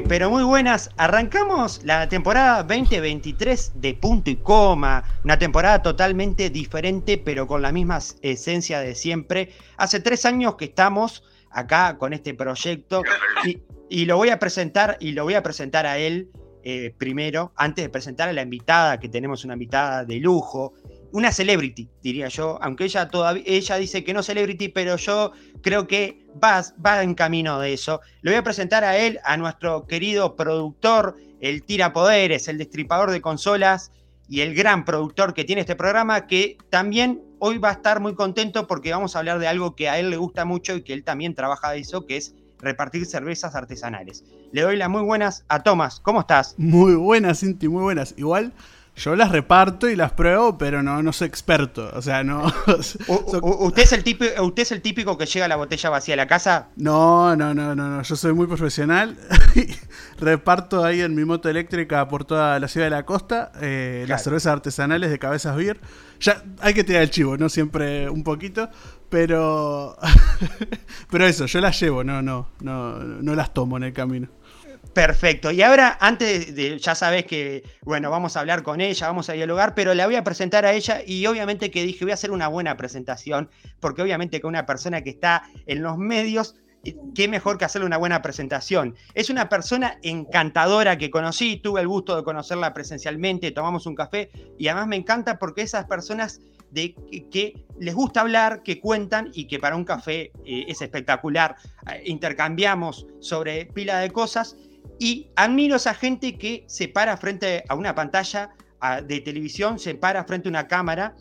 Pero muy buenas. Arrancamos la temporada 2023 de punto y coma. Una temporada totalmente diferente, pero con la misma esencia de siempre. Hace tres años que estamos acá con este proyecto y, lo voy a presentar y lo voy a presentar a él eh, primero, antes de presentar a la invitada, que tenemos una invitada de lujo, una celebrity, diría yo, aunque ella todavía ella dice que no celebrity, pero yo creo que va, va en camino de eso. Le voy a presentar a él, a nuestro querido productor, el tira poderes, el destripador de consolas y el gran productor que tiene este programa, que también hoy va a estar muy contento porque vamos a hablar de algo que a él le gusta mucho y que él también trabaja de eso, que es repartir cervezas artesanales. Le doy las muy buenas a Tomás. ¿Cómo estás? Muy buenas, Cinti, muy buenas. Igual yo las reparto y las pruebo, pero no, no soy experto. O sea, no. ¿Usted, es el típico, ¿Usted es el típico que llega la botella vacía a la casa? No, no, no, no, no. Yo soy muy profesional. reparto ahí en mi moto eléctrica por toda la ciudad de la costa eh, las cervezas artesanales de cabezas beer. Ya hay que tirar el chivo, ¿no? Siempre un poquito. Pero. pero eso, yo las llevo, no, no, no, no las tomo en el camino. Perfecto. Y ahora, antes de, ya sabes que, bueno, vamos a hablar con ella, vamos a dialogar, pero la voy a presentar a ella y obviamente que dije, voy a hacer una buena presentación, porque obviamente que una persona que está en los medios, eh, qué mejor que hacerle una buena presentación. Es una persona encantadora que conocí, tuve el gusto de conocerla presencialmente, tomamos un café y además me encanta porque esas personas de que, les gusta hablar, que cuentan y que para un café eh, es espectacular. Eh, intercambiamos sobre pila de cosas y admiro a esa gente que se para frente a una pantalla de televisión, se para frente a una cámara,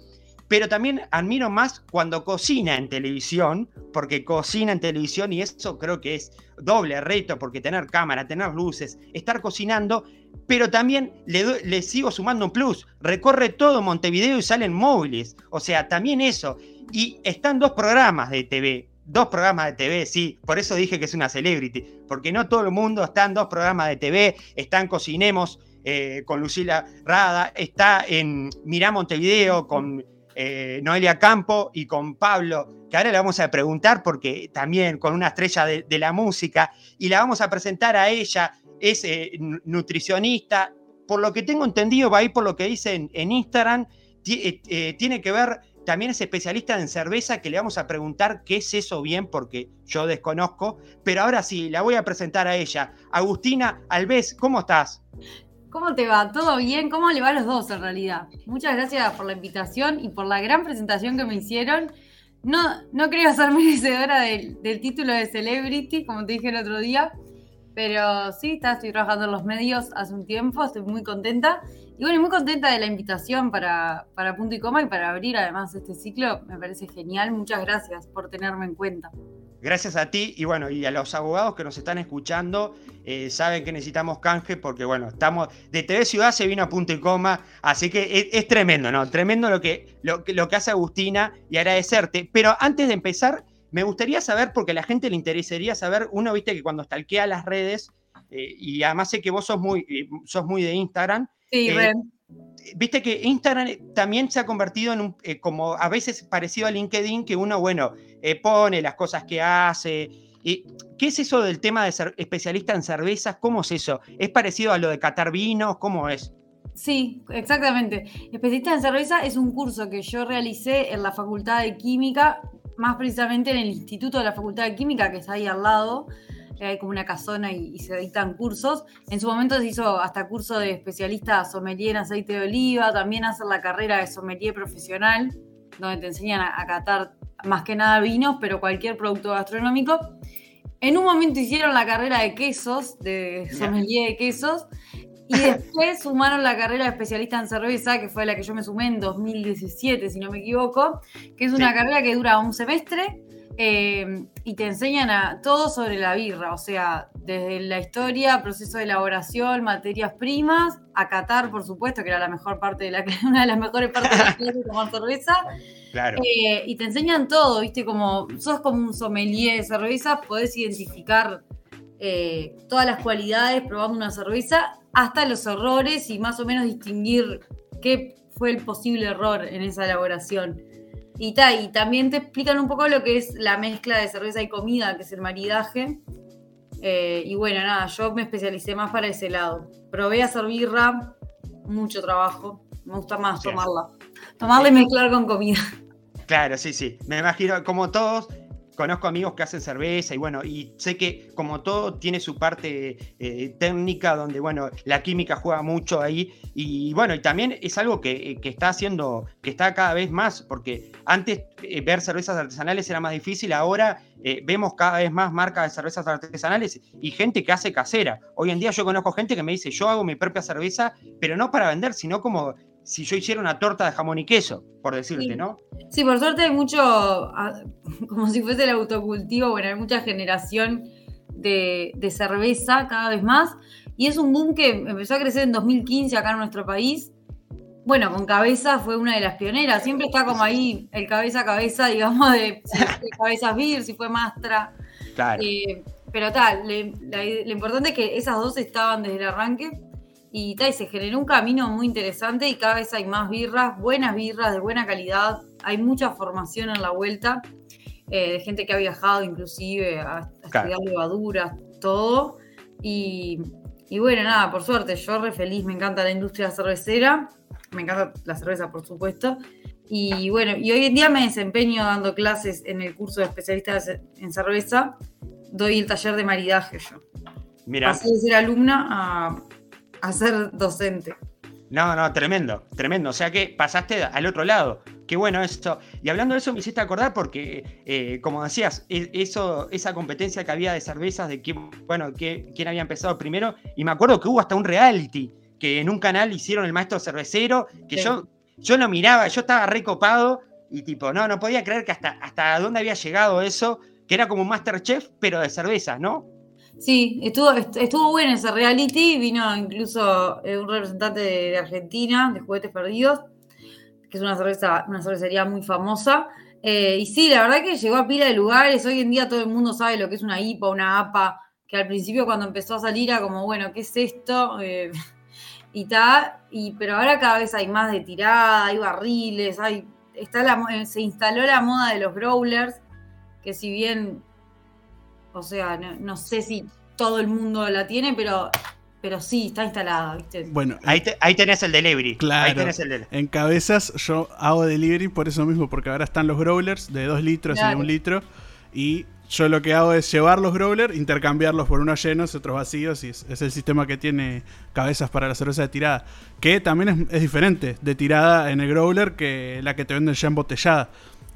pero también admiro más cuando cocina en televisión, porque cocina en televisión y eso creo que es doble reto, porque tener cámara, tener luces, estar cocinando, pero también le, le sigo sumando un plus, recorre todo Montevideo y salen móviles, o sea, también eso. Y están dos programas de TV, dos programas de TV, sí, por eso dije que es una celebrity, porque no todo el mundo está en dos programas de TV, está en Cocinemos eh, con Lucila Rada, está en Mirá Montevideo con eh, Noelia Campo y con Pablo, que ahora le vamos a preguntar porque también con una estrella de, la música, y la vamos a presentar a ella, es eh, nutricionista, por lo que tengo entendido, va a ir por lo que dice en Instagram, tiene que ver también es especialista en cerveza que le vamos a preguntar qué es eso bien porque yo desconozco. Pero ahora sí, la voy a presentar a ella. Agustina Alves, ¿cómo estás? ¿Cómo te va? ¿Todo bien? ¿Cómo le va a los dos en realidad? Muchas gracias por la invitación y por la gran presentación que me hicieron. No, no creo ser merecedora del, del título de Celebrity, como te dije el otro día, pero sí, estoy trabajando en los medios hace un tiempo, estoy muy contenta y bueno, muy contenta de la invitación para, para Punto y Coma y para abrir además este ciclo. Me parece genial. Muchas gracias por tenerme en cuenta. Gracias a ti y bueno, y a los abogados que nos están escuchando, eh, saben que necesitamos canje porque bueno, estamos, de TV Ciudad se vino a punto y coma, así que es, tremendo, ¿no? Tremendo lo que, lo, lo, que hace Agustina y agradecerte. Pero antes de empezar, me gustaría saber, porque a la gente le interesaría saber, uno, viste que cuando stalkea las redes, eh, y además sé que vos sos muy, eh, sos muy de Instagram, Sí, eh, Viste que Instagram también se ha convertido en un, eh, como a veces parecido a LinkedIn, que uno, bueno, eh, pone las cosas que hace. Y, ¿Qué es eso del tema de ser especialista en cervezas? ¿Cómo es eso? ¿Es parecido a lo de catar vinos? ¿Cómo es? Sí, exactamente. Especialista en cerveza es un curso que yo realicé en la Facultad de Química, más precisamente en el Instituto de la Facultad de Química, que está ahí al lado hay como una casona y, se dictan cursos. En su momento se hizo hasta curso de especialista sommelier en aceite de oliva, también hacer la carrera de sommelier profesional, donde te enseñan a, catar más que nada vinos, pero cualquier producto gastronómico. En un momento hicieron la carrera de quesos, de sommelier de quesos, y después sumaron la carrera de especialista en cerveza, que fue la que yo me sumé en 2017, si no me equivoco, que es una carrera que dura un semestre eh, y te enseñan a, todo sobre la birra, o sea, desde la historia, proceso de elaboración, materias primas, a catar, por supuesto, que era la mejor parte de la una de las mejores partes de la clase de tomar cerveza. Claro. Eh, y te enseñan todo, ¿viste? Como sos como un sommelier de cerveza, podés identificar eh, todas las cualidades probando una cerveza, hasta los errores y más o menos distinguir qué fue el posible error en esa elaboración. Y, y también te explican un poco lo que es la mezcla de cerveza y comida, que es el maridaje. Eh, y bueno, nada, yo me especialicé más para ese lado. Probé a hacer birra, mucho trabajo. Me gusta más tomarla. Tomarla y mezclar con comida. Claro, sí, sí. Me imagino, como todos, conozco amigos que hacen cerveza y bueno, y sé que como todo tiene su parte eh, técnica donde, bueno, la química juega mucho ahí y bueno, y también es algo que, está haciendo, que está cada vez más, porque antes eh, ver cervezas artesanales era más difícil, ahora eh, vemos cada vez más marcas de cervezas artesanales y gente que hace casera. Hoy en día yo conozco gente que me dice, yo hago mi propia cerveza, pero no para vender, sino como si yo hiciera una torta de jamón y queso, por decirte, ¿no? Sí, por suerte hay mucho, ah, como si fuese el autocultivo, bueno, hay mucha generación de, cerveza cada vez más, y es un boom que empezó a crecer en 2015 acá en nuestro país. Bueno, con Cabeza fue una de las pioneras, siempre está como ahí el cabeza a cabeza, digamos, de, Cabezas Beer, si fue Mastra. Claro. Eh, pero tal, lo importante es que esas dos estaban desde el arranque y, se generó un camino muy interesante y cada vez hay más birras, buenas birras de buena calidad. Hay mucha formación en la vuelta, eh, de gente que ha viajado inclusive a, estudiar levaduras, todo. Y, bueno, nada, por suerte, yo re feliz, me encanta la industria cervecera, me encanta la cerveza, por supuesto. Y bueno, y hoy en día me desempeño dando clases en el curso de especialistas en cerveza. Doy el taller de maridaje yo. Mira. Pasé de ser alumna a a ser docente. No, no, tremendo, tremendo. O sea que pasaste al otro lado. Qué bueno esto. Y hablando de eso me hiciste acordar porque, eh, como decías, e, eso, esa competencia que había de cervezas, de quién, bueno, que, quién había empezado primero. Y me acuerdo que hubo hasta un reality que en un canal hicieron el maestro cervecero, que yo, yo lo miraba, yo estaba recopado y tipo, no, no podía creer que hasta, hasta dónde había llegado eso, que era como un Masterchef, pero de cervezas, ¿no? Sí, estuvo, estuvo bueno ese reality. Vino incluso eh, un representante de, Argentina, de Juguetes Perdidos, que es una, cerveza, una cervecería muy famosa. Eh, y sí, la verdad que llegó a pila de lugares. Hoy en día todo el mundo sabe lo que es una IPA, una APA, que al principio cuando empezó a salir era como, bueno, ¿qué es esto? Eh, y tal. Y, pero ahora cada vez hay más de tirada, hay barriles, hay, está la, se instaló la moda de los growlers, que si bien o sea, no, sé si todo el mundo la tiene, pero pero sí, está instalada, ¿viste? Bueno, ahí, ahí tenés el delivery. Claro. En cabezas yo hago delivery por eso mismo, porque ahora están los growlers de 2 litros y de 1 litro. Y yo lo que hago es llevar los growlers, intercambiarlos por unos llenos, otros vacíos, y es, el sistema que tiene cabezas para la cerveza de tirada. Que también es, diferente de tirada en el growler que la que te venden ya embotellada.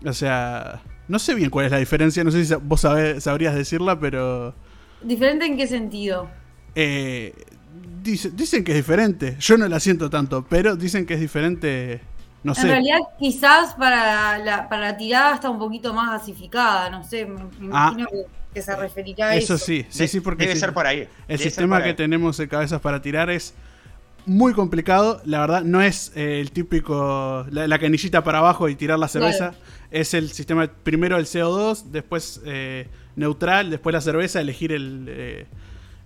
O sea, no sé bien cuál es la diferencia, no sé si vos sabrías decirla, pero... ¿Diferente en qué sentido? Eh, dicen que es diferente. Yo no la siento tanto, pero dicen que es diferente. No sé. En realidad, quizás para la, para tirada está un poquito más gasificada. No sé, me, ah. imagino que, se referirá a eso. Eso sí, sí, sí, porque. Debe ser por ahí. El sistema que tenemos de cabezas para tirar es muy complicado. La verdad, no es eh, el típico. La, canillita para abajo y tirar la cerveza. Es el sistema primero el CO2, después eh, neutral, después la cerveza, elegir el. Eh,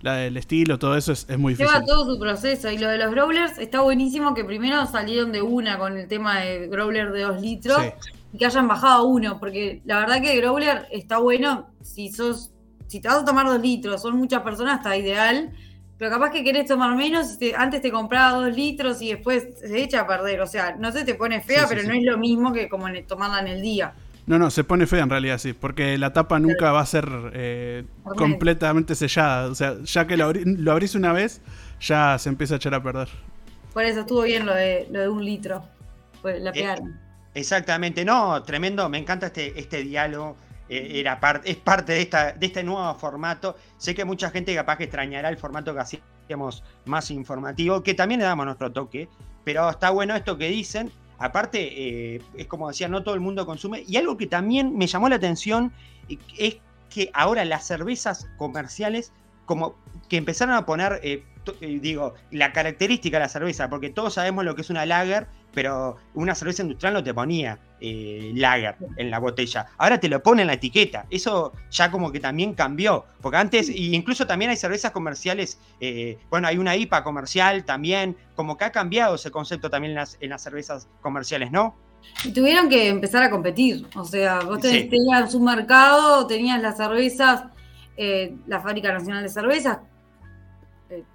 el estilo, todo eso es, muy difícil. Lleva todo su proceso. Y lo de los growlers está buenísimo que primero salieron de una con el tema de growler de 2 litros y que hayan bajado a uno, porque la verdad que el growler está bueno si sos, si te vas a tomar 2 litros, son muchas personas, está ideal pero capaz que querés tomar menos, y antes te compraba dos litros y después se echa a perder. O sea, no sé, te pone fea, pero no es lo mismo que como tomarla en el día. No, no, se pone fea en realidad, sí, porque la tapa nunca va a ser eh, completamente sellada. O sea, ya que lo, abrís una vez, ya se empieza a echar a perder. Por eso estuvo bien lo de, lo de un litro. Pues la eh, pegaron. exactamente, no, tremendo, me encanta este, este diálogo eh, era es parte de, esta, de este nuevo formato. Sé que mucha gente capaz que extrañará el formato que hacíamos más informativo, que también le damos nuestro toque, pero está bueno esto que dicen. Aparte, eh, es como decía, no todo el mundo consume. Y algo que también me llamó la atención eh, es que ahora las cervezas comerciales, como que empezaron a poner, digo, la característica de la cerveza, porque todos sabemos lo que es una lager, pero una cerveza industrial no te ponía eh, lager en la botella. Ahora te lo pone en la etiqueta. Eso ya como que también cambió. Porque antes, y incluso también hay cervezas comerciales, eh, bueno, hay una IPA comercial también, como que ha cambiado ese concepto también en las, cervezas comerciales, ¿no? Y tuvieron que empezar a competir. O sea, vos tenías un mercado, tenías las cervezas eh, la Fábrica Nacional de Cervezas,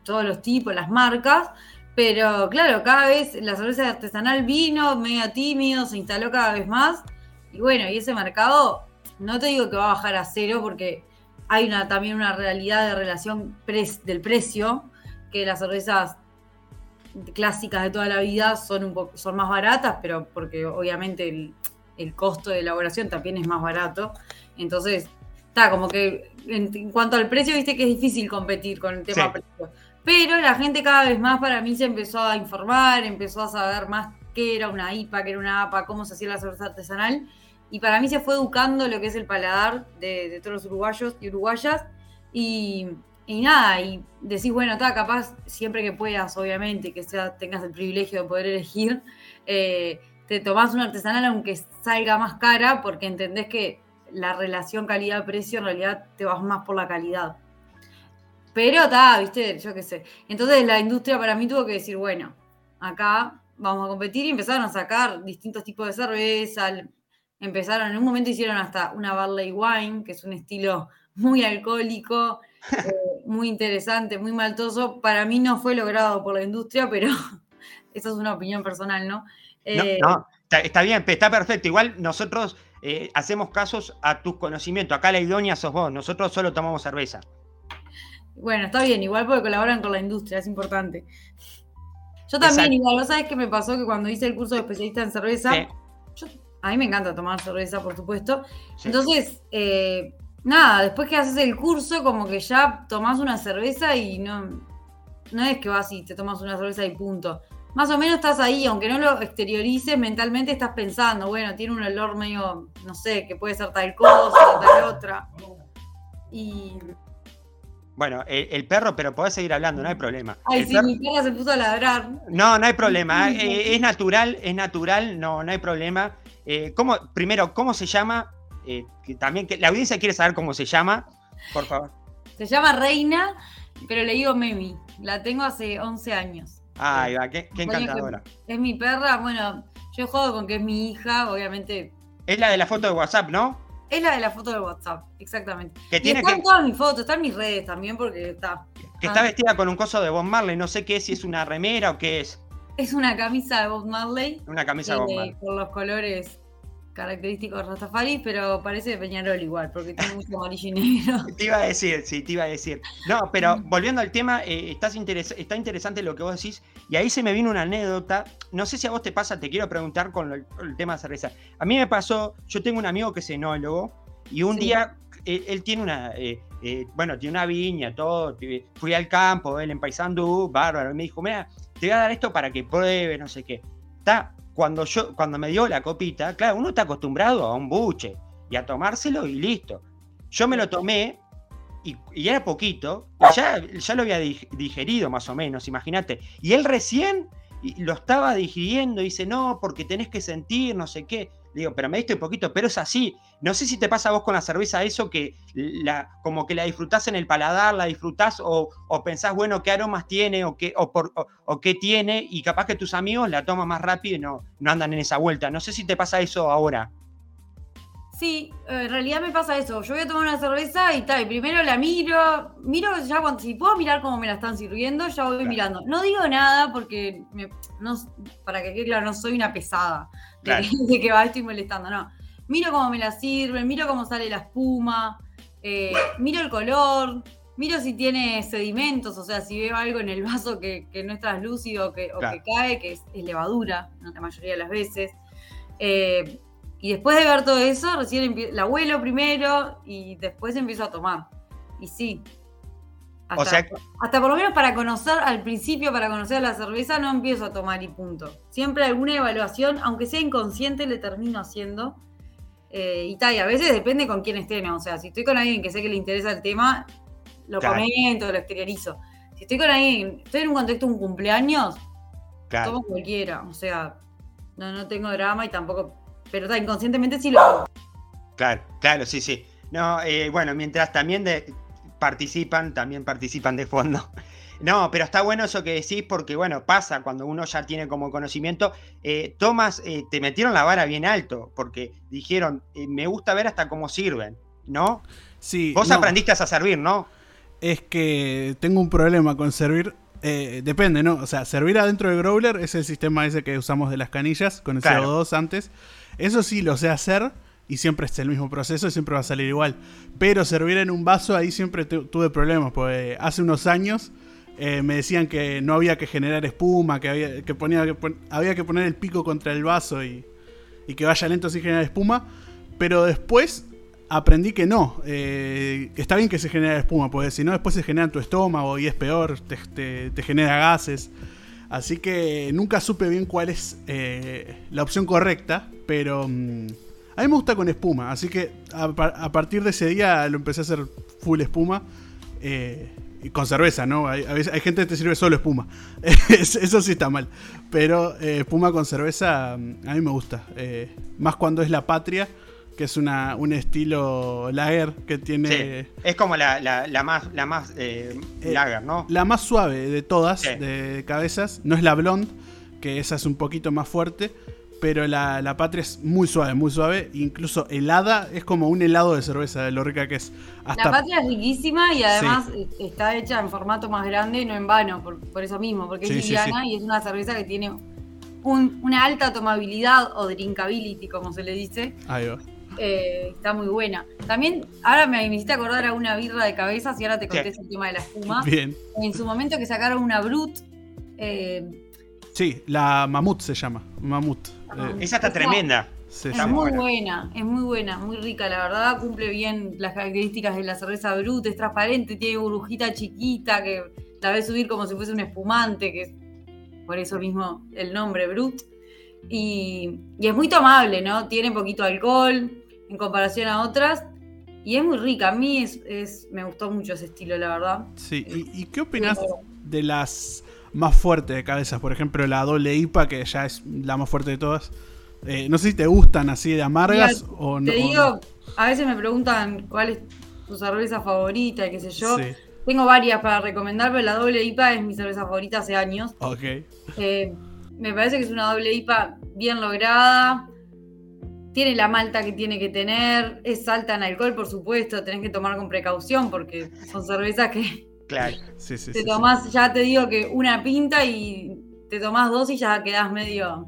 todos los tipos, las marcas, pero claro, cada vez la cerveza artesanal vino medio tímido, se instaló cada vez más, y bueno, y ese mercado, no te digo que va a bajar a cero, porque hay una, también una realidad de relación del precio, que las cervezas clásicas de toda la vida son, un poco, son más baratas, pero porque obviamente el, el costo de elaboración también es más barato. Entonces, está como que en, cuanto al precio, viste que es difícil competir con el tema precio. Pero la gente cada vez más para mí se empezó a informar, empezó a saber más qué era una IPA, qué era una APA, cómo se hacía la cerveza artesanal. Y para mí se fue educando lo que es el paladar de, todos los uruguayos y uruguayas. Y, nada, y decís, bueno, está capaz, siempre que puedas, obviamente, que sea, tengas el privilegio de poder elegir, eh, te tomás una artesanal aunque salga más cara, porque entendés que la relación calidad-precio en realidad te vas más por la calidad. Pero está, viste, yo qué sé. Entonces la industria para mí tuvo que decir, bueno, acá vamos a competir y empezaron a sacar distintos tipos de cerveza. Empezaron, en un momento hicieron hasta una Barley Wine, que es un estilo muy alcohólico, eh, muy interesante, muy maltoso. Para mí no fue logrado por la industria, pero eso es una opinión personal, ¿no? Eh, no, está, bien, está perfecto. Igual nosotros eh, hacemos casos a tus conocimientos. Acá la idónea sos vos, nosotros solo tomamos cerveza. Bueno, está bien, igual porque colaboran con la industria, es importante. Yo también, igual, ¿vos sabés qué me pasó? Que cuando hice el curso de especialista en cerveza, a mí me encanta tomar cerveza, por supuesto. Entonces, eh, nada, después que haces el curso, como que ya tomás una cerveza y no, no es que vas y te tomas una cerveza y punto más o menos estás ahí, aunque no lo exteriorices, mentalmente estás pensando, bueno, tiene un olor medio, no sé, que puede ser tal cosa, tal otra. Y. Bueno, el, perro, pero podés seguir hablando, no hay problema. Ay, sí, mi perra se puso a ladrar. No, no hay problema. Eh, es natural, es natural, no, no hay problema. Eh, ¿cómo, primero, ¿cómo se llama? Eh, que también que la audiencia quiere saber cómo se llama, por favor. Se llama Reina, pero le digo Memi. La tengo hace 11 años. Ay, va, qué, encantadora. Es mi perra, bueno, yo juego con que es mi hija, obviamente. Es la de la foto de WhatsApp, ¿no? Es la de la foto de WhatsApp, exactamente. Que tiene está en todas mis fotos, está en mis redes también porque está. Que está ah. vestida con un coso de Bob Marley, no sé qué es, si es una remera o qué es. Es una camisa de Bob Marley. Una camisa de Bob Marley. Por los colores característico de Rastafari, pero parece de Peñarol igual, porque tiene mucho amarillo y negro. Te iba a decir, sí, te iba a decir. No, pero volviendo al tema, eh, estás está interesante lo que vos decís, y ahí se me vino una anécdota. No sé si a vos te pasa, te quiero preguntar con el, tema de cerveza. A mí me pasó, yo tengo un amigo que es enólogo, y un día él, tiene una, eh, eh, bueno, tiene una viña, todo. Fui al campo, él en Paysandú, bárbaro, y me dijo, mira, te voy a dar esto para que pruebe, no sé qué. Está cuando, yo, cuando me dio la copita, claro, uno está acostumbrado a un buche y a tomárselo y listo. Yo me lo tomé y, era poquito, ya, ya lo había digerido más o menos, imagínate. Y él recién lo estaba digiriendo dice, no, porque tenés que sentir, no sé qué. Digo, pero me diste un poquito, pero es así. No sé si te pasa a vos con la cerveza eso, que la, como que la disfrutás en el paladar, la disfrutás o, pensás, bueno, qué aromas tiene o qué, o, por, o, qué tiene, y capaz que tus amigos la toman más rápido y no, no andan en esa vuelta. No sé si te pasa eso ahora. Sí, en realidad me pasa eso. Yo voy a tomar una cerveza y tal, primero la miro, miro ya cuando, si puedo mirar cómo me la están sirviendo, ya voy mirando. No digo nada porque, no, para que quede claro, no soy una pesada de, que va, estoy molestando, no. Miro cómo me la sirven, miro cómo sale la espuma, eh, miro el color, miro si tiene sedimentos, o sea, si veo algo en el vaso que, no es translúcido que, o que cae, que es, levadura, la mayoría de las veces. Eh, y después de ver todo eso, recién la huelo primero y después empiezo a tomar. Y sí. Hasta, o sea, hasta por lo menos para conocer, al principio, para conocer la cerveza, no empiezo a tomar y punto. Siempre alguna evaluación, aunque sea inconsciente, le termino haciendo. Eh, y tal, y a veces depende con quién esté, ¿no? O sea, si estoy con alguien que sé que le interesa el tema, lo comento, lo exteriorizo. Si estoy con alguien, estoy en un contexto de un cumpleaños, tomo cualquiera. O sea, no, no tengo drama y tampoco pero inconscientemente sí lo hago. Claro, claro, sí, sí. No, eh, bueno, mientras también de, participan, también participan de fondo. No, pero está bueno eso que decís porque, bueno, pasa cuando uno ya tiene como conocimiento. Eh, Tomás, eh, te metieron la vara bien alto porque dijeron, me gusta ver hasta cómo sirven, ¿no? Sí, Vos no, aprendiste a servir, ¿no? Es que tengo un problema con servir. eh, depende, ¿no? O sea, servir adentro de Growler es el sistema ese que usamos de las canillas con el Claro. CO2 antes. Eso sí lo sé hacer y siempre es el mismo proceso y siempre va a salir igual. Pero servir en un vaso ahí siempre tu- tuve problemas, porque hace unos años eh, me decían que no había que generar espuma, que había que, había que poner el pico contra el vaso y, que vaya lento sin generar espuma. Pero después aprendí que no, eh, está bien que se genere espuma, porque si no después se genera en tu estómago y es peor, te genera gases. Así que nunca supe bien cuál es eh, la opción correcta, pero mm, a mí me gusta con espuma, así que a, par- a partir de ese día lo empecé a hacer full espuma. eh, y con cerveza, ¿no? Hay, gente que te sirve solo espuma. Es- Eso sí está mal. Pero eh, espuma con cerveza mm, a mí me gusta. eh, más cuando es la patria, que es una, un estilo lager que tiene Sí. Es como la, la- la más, la más eh, Eh, lager, ¿no? la más suave de todas, Sí. de cabezas. No es la blonde, que esa es un poquito más fuerte. Pero la, la patria es muy suave, muy suave. Incluso helada, es como un helado de cerveza, de lo rica que es. Hasta La patria es riquísima y además eh, está hecha en formato más grande, no en vano, por, por eso mismo, porque Sí, es sí, liviana sí. y es una cerveza que tiene un- una alta tomabilidad o drinkability, como se le dice. Ahí va. Eh, está muy buena. También, ahora me, me hiciste acordar a una birra de cabezas y ahora te conté Sí. el tema de la espuma. Bien. En su momento que sacaron una Brut. eh, Sí, la mamut se llama. Mamut. Ajá. Eh, Esa está tremenda. sí, es sí. muy buena. buena, es muy buena, muy rica, la verdad. Cumple bien las características de la cerveza Brut, es transparente, tiene burbujita chiquita que la ves subir como si fuese un espumante, que es por eso mismo el nombre Brut. Y, y es muy tomable, ¿no? Tiene poquito alcohol en comparación a otras. Y es muy rica. A mí es, es- me gustó mucho ese estilo, la verdad. Sí, ¿Y, y qué opinas de las más fuertes de cabezas? Por ejemplo, la doble IPA, que ya es la más fuerte de todas. Eh, no sé si te gustan así de amargas Mira, o no. Te no. digo, a veces me preguntan cuál es tu cerveza favorita y qué sé yo. Sí, Tengo varias para recomendar, pero la doble IPA es mi cerveza favorita hace años. ok. Eh, me parece que es una doble IPA bien lograda. Tiene la malta que tiene que tener. Es alta en alcohol, por supuesto. Tenés que tomar con precaución porque son cervezas que Claro. Sí, sí, te sí, sí. tomás, ya te digo que una pinta y te tomás dos y ya quedás medio,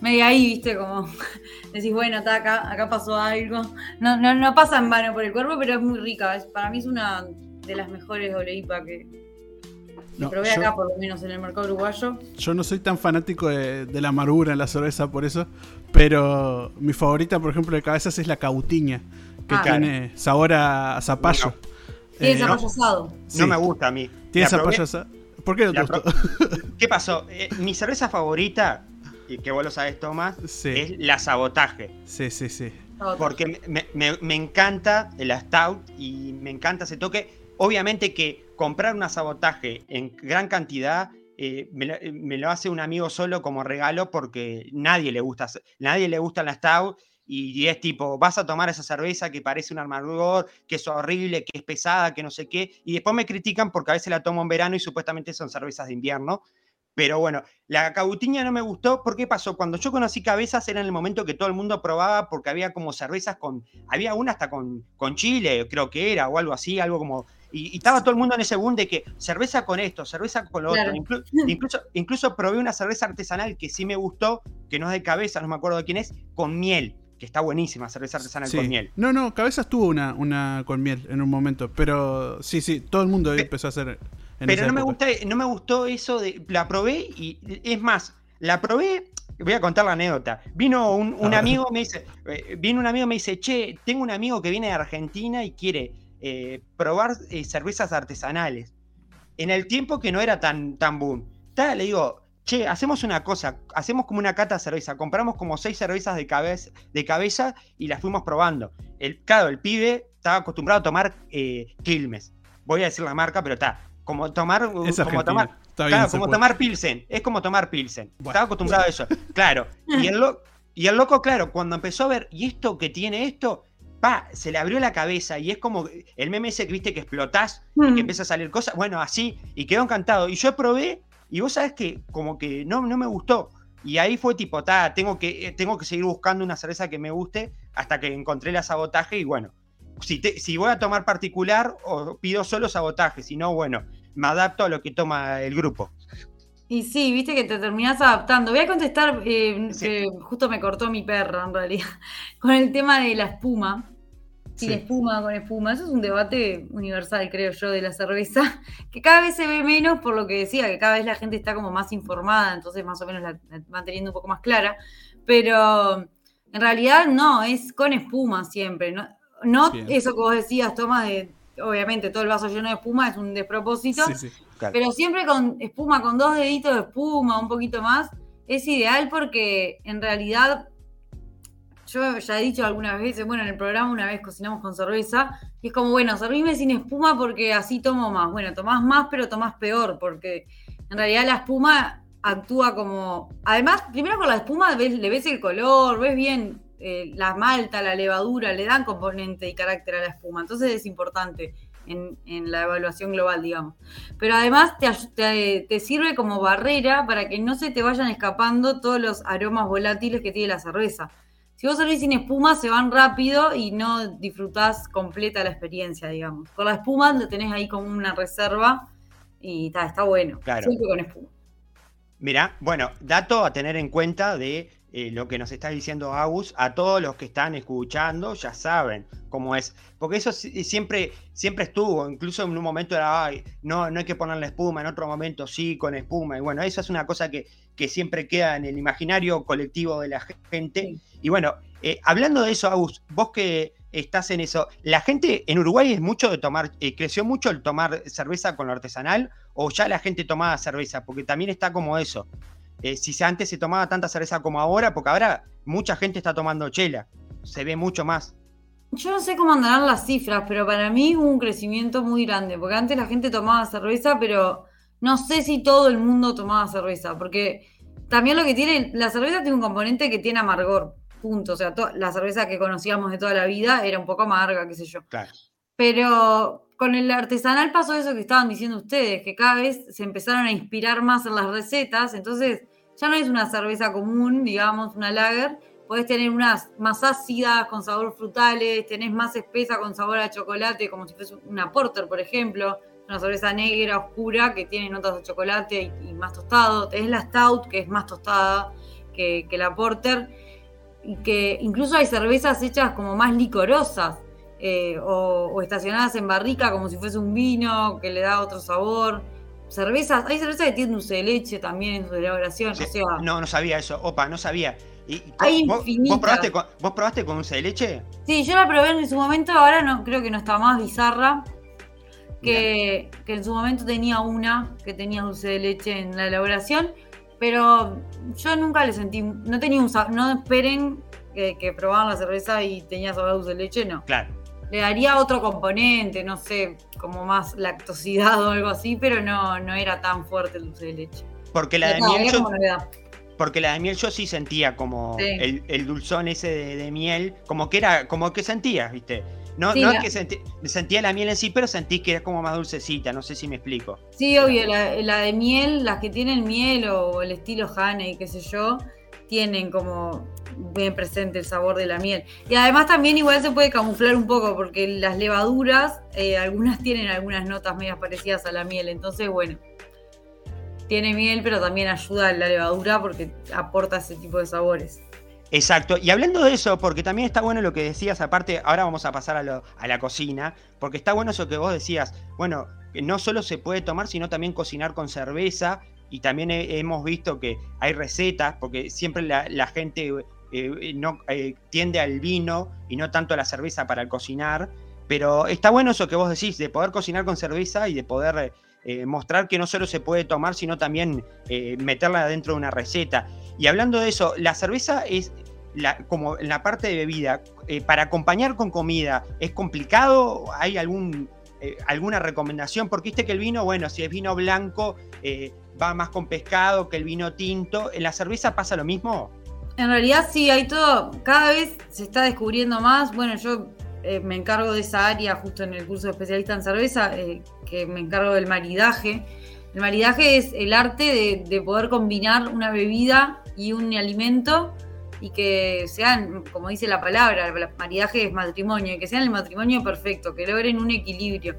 medio ahí, viste, como decís, bueno, está acá, acá pasó algo. No, no, no pasa en vano por el cuerpo, pero es muy rica. Es- para mí es una de las mejores doble IPA que, que No, probé yo- acá, por lo menos en el mercado uruguayo. Yo no soy tan fanático de, de la amargura en la cerveza por eso, pero mi favorita, por ejemplo, de cabezas es la cautiña, que Ah. tiene sabor a, a zapallo. Tiene Eh, zapallo asado. sí, No me gusta a mí. Tiene zapallo asa- ¿Por qué no te gustó? ¿Qué pasó? Eh, mi cerveza favorita, y que vos lo sabés, Tomás, Sí, es la sabotaje. sí, sí, sí. Porque me, me- me encanta el stout y me encanta ese toque. Obviamente que comprar una sabotaje en gran cantidad eh, me, lo, me lo hace un amigo solo como regalo porque nadie le gusta, nadie le gusta la stout y, y es tipo, vas a tomar esa cerveza que parece un amargor, que es horrible, que es pesada, que no sé qué, y después me critican porque a veces la tomo en verano y supuestamente son cervezas de invierno. Pero bueno, la cautiña no me gustó. ¿Por qué pasó? Cuando yo conocí cabezas era en el momento que todo el mundo probaba porque había como cervezas con. Había una hasta con, con chile, creo que era, o algo así, algo como. Y, y estaba todo el mundo en ese boom de que cerveza con esto, cerveza con lo Claro. otro. Inclu- incluso, incluso probé una cerveza artesanal que sí me gustó, que no es de cabeza, no me acuerdo de quién es, con miel, que está buenísima, cerveza artesanal Sí. con miel. No, no, Cabezas tuvo una, una con miel en un momento, pero sí, sí, todo el mundo Pe- empezó a hacer. En Pero esa no me, gusta, no me gustó eso de. La probé y. Es más, la probé. Voy a contar la anécdota. Vino un, amigo, me dice. eh, vino un amigo, me dice, che, tengo un amigo que viene de Argentina y quiere eh, probar eh, cervezas artesanales. En el tiempo que no era tan, tan boom. Ta, le digo, che, hacemos una cosa, hacemos como una cata de cerveza, compramos como seis cervezas de cabeza, de cabeza y las fuimos probando. El, claro, el pibe estaba acostumbrado a tomar eh, Quilmes. Voy a decir la marca, pero está. Como tomar. Es como tomar Está claro, como puede. tomar Pilsen. Es como tomar Pilsen. Bueno. Estaba acostumbrado a eso. Claro. Y el, lo- y el loco, claro, cuando empezó a ver, ¿y esto que tiene esto? Pa, se le abrió la cabeza y es como el meme ese que viste que explotás y Mm. que empieza a salir cosas. Bueno, así. Y quedó encantado. Y yo probé y vos sabés que como que no, no me gustó. Y ahí fue tipo, ta, tengo que, eh, tengo que seguir buscando una cerveza que me guste hasta que encontré la sabotaje y bueno. si, si voy a tomar particular o pido solo sabotaje, si no, bueno, me adapto a lo que toma el grupo. Y sí, viste que te terminás adaptando. Voy a contestar, eh, que justo me cortó mi perra en realidad, con el tema de la espuma. Sin espuma, con espuma. Eso es un debate universal, creo yo, de la cerveza, que cada vez se ve menos por lo que decía, que cada vez la gente está como más informada, entonces más o menos la, van teniendo un poco más clara. Pero en realidad no, es con espuma siempre. No, no eso que vos decías, toma de obviamente todo el vaso lleno de espuma es un despropósito, pero siempre con espuma, con dos deditos de espuma, un poquito más, es ideal porque en realidad, yo ya he dicho algunas veces, bueno, en el programa una vez cocinamos con cerveza, y es como, bueno, servime sin espuma porque así tomo más. Bueno, tomás más, pero tomás peor, porque en realidad la espuma actúa como. Además, primero con la espuma le ves el color, ves bien eh, la malta, la levadura, le dan componente y carácter a la espuma. Entonces es importante en, la evaluación global, digamos. Pero además te, te, sirve como barrera para que no se te vayan escapando todos los aromas volátiles que tiene la cerveza. Si vos servís sin espuma, se van rápido y no disfrutás completa la experiencia, digamos. Con la espuma lo tenés ahí como una reserva y está, está bueno. Claro. Siempre con espuma. Mira, bueno, dato a tener en cuenta de eh, lo que nos está diciendo Agus, a todos los que están escuchando ya saben cómo es, porque eso siempre, siempre estuvo, incluso en un momento era, Ay, no, no hay que ponerle espuma, en otro momento sí, con espuma, y bueno, eso es una cosa que, que siempre queda en el imaginario colectivo de la gente. Y bueno, eh, hablando de eso, Agus, vos que estás en eso, ¿la gente en Uruguay es mucho de tomar, eh, creció mucho el tomar cerveza con lo artesanal o ya la gente tomaba cerveza? Porque también está como eso. Eh, si antes se tomaba tanta cerveza como ahora, porque ahora mucha gente está tomando chela, se ve mucho más. Yo no sé cómo andarán las cifras, pero para mí hubo un crecimiento muy grande, porque antes la gente tomaba cerveza, pero no sé si todo el mundo tomaba cerveza, porque también lo que tiene, la cerveza tiene un componente que tiene amargor, punto, o sea, la cerveza que conocíamos de toda la vida era un poco amarga, qué sé yo. Claro. Pero con el artesanal pasó eso que estaban diciendo ustedes, que cada vez se empezaron a inspirar más en las recetas, entonces ya no es una cerveza común, digamos, una lager, podés tener unas más ácidas con sabor frutales, tenés más espesa con sabor a chocolate, como si fuese una porter, por ejemplo, una cerveza negra, oscura, que tiene notas de chocolate y, más tostado, tenés la stout, que es más tostada que, que la porter, y que incluso hay cervezas hechas como más licorosas, eh, o, estacionadas en barrica como si fuese un vino que le da otro sabor. Cervezas, hay cervezas que tienen dulce de leche también en su elaboración. no, no sabía eso, opa, no sabía. ¿Y, hay vos, probaste con, ¿Vos probaste con dulce de leche? Sí, yo la probé en su momento, ahora no creo que no está más bizarra. Que, que, en su momento tenía una que tenía dulce de leche en la elaboración, pero yo nunca le sentí, no tenía un no esperen que, que probaban la cerveza y tenía sabor dulce de leche, no. Claro le daría otro componente, no sé, como más lactosidad o algo así, pero no, no era tan fuerte el dulce de leche. Porque la de miel yo, porque la de miel yo sí sentía como el, dulzón ese de, miel, como que era, como que sentías, ¿viste? No, no es que sentía la miel en sí, pero sentí que era como más dulcecita, no sé si me explico. Sí, obvio, la, la de miel, las que tienen miel o el estilo Honey, qué sé yo, tienen como bien presente el sabor de la miel. Y además también igual se puede camuflar un poco porque las levaduras, eh, algunas tienen algunas notas medias parecidas a la miel. Entonces, bueno, tiene miel, pero también ayuda a la levadura porque aporta ese tipo de sabores. Exacto, y hablando de eso, porque también está bueno lo que decías, aparte, ahora vamos a pasar a, a la cocina, porque está bueno eso que vos decías, bueno, no solo se puede tomar, sino también cocinar con cerveza, y también hemos visto que hay recetas, porque siempre la gente eh, no, eh, tiende al vino y no tanto a la cerveza para cocinar. Pero está bueno eso que vos decís, de poder cocinar con cerveza y de poder eh, mostrar que no solo se puede tomar, sino también meterla dentro de una receta. Y hablando de eso, la cerveza es la, como en la parte de bebida, para acompañar con comida, ¿es complicado? ¿Hay algún, alguna recomendación? Porque viste que el vino, bueno, si es vino blanco, va más con pescado que el vino tinto. ¿En la cerveza pasa lo mismo? En realidad sí, hay todo, cada vez se está descubriendo más. Bueno, yo eh, me encargo de esa área justo en el curso de especialista en cerveza, eh, que me encargo del maridaje. El maridaje es el arte de, poder combinar una bebida y un alimento y que sean, como dice la palabra, el maridaje es matrimonio, y que sean el matrimonio perfecto, que logren un equilibrio.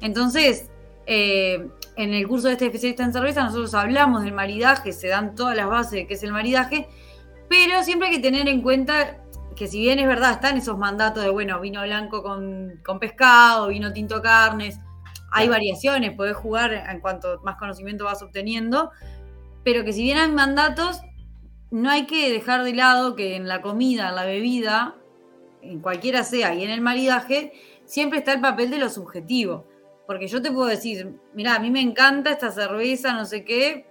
Entonces, eh, en el curso de este especialista en cerveza nosotros hablamos del maridaje, se dan todas las bases de qué es el maridaje, pero siempre hay que tener en cuenta que si bien es verdad, están esos mandatos de, bueno, vino blanco con, con pescado, vino tinto carnes, hay variaciones, podés jugar en cuanto más conocimiento vas obteniendo, pero que si bien hay mandatos, no hay que dejar de lado que en la comida, en la bebida, en cualquiera sea, y en el maridaje, siempre está el papel de lo subjetivo. Porque yo te puedo decir, mira, a mí me encanta esta cerveza, no sé qué,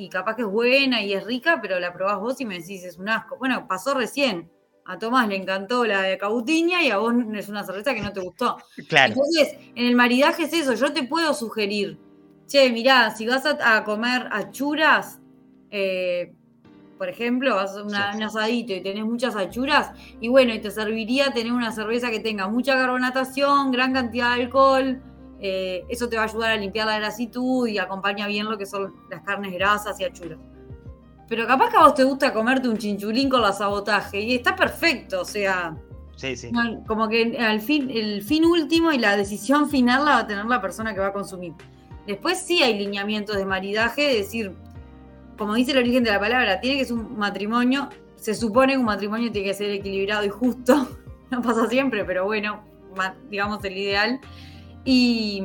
y capaz que es buena y es rica, pero la probás vos y me decís, es un asco. Bueno, pasó recién. A Tomás le encantó la de Cautiña y a vos es una cerveza que no te gustó. Claro. Entonces, en el maridaje es eso, yo te puedo sugerir, che, mirá, si vas a, comer achuras, eh, por ejemplo, vas a un asadito y tenés muchas achuras, y bueno, y te serviría tener una cerveza que tenga mucha carbonatación, gran cantidad de alcohol, eh, eso te va a ayudar a limpiar la grasitud y acompaña bien lo que son las carnes grasas y achuras. Pero capaz que a vos te gusta comerte un chinchulín con la sabotaje y está perfecto, o sea. Sí, sí. Como que al fin, el fin último y la decisión final la va a tener la persona que va a consumir. Después sí hay lineamientos de maridaje, es decir, como dice el origen de la palabra, tiene que ser un matrimonio, se supone que un matrimonio tiene que ser equilibrado y justo, no pasa siempre, pero bueno, digamos el ideal. Y,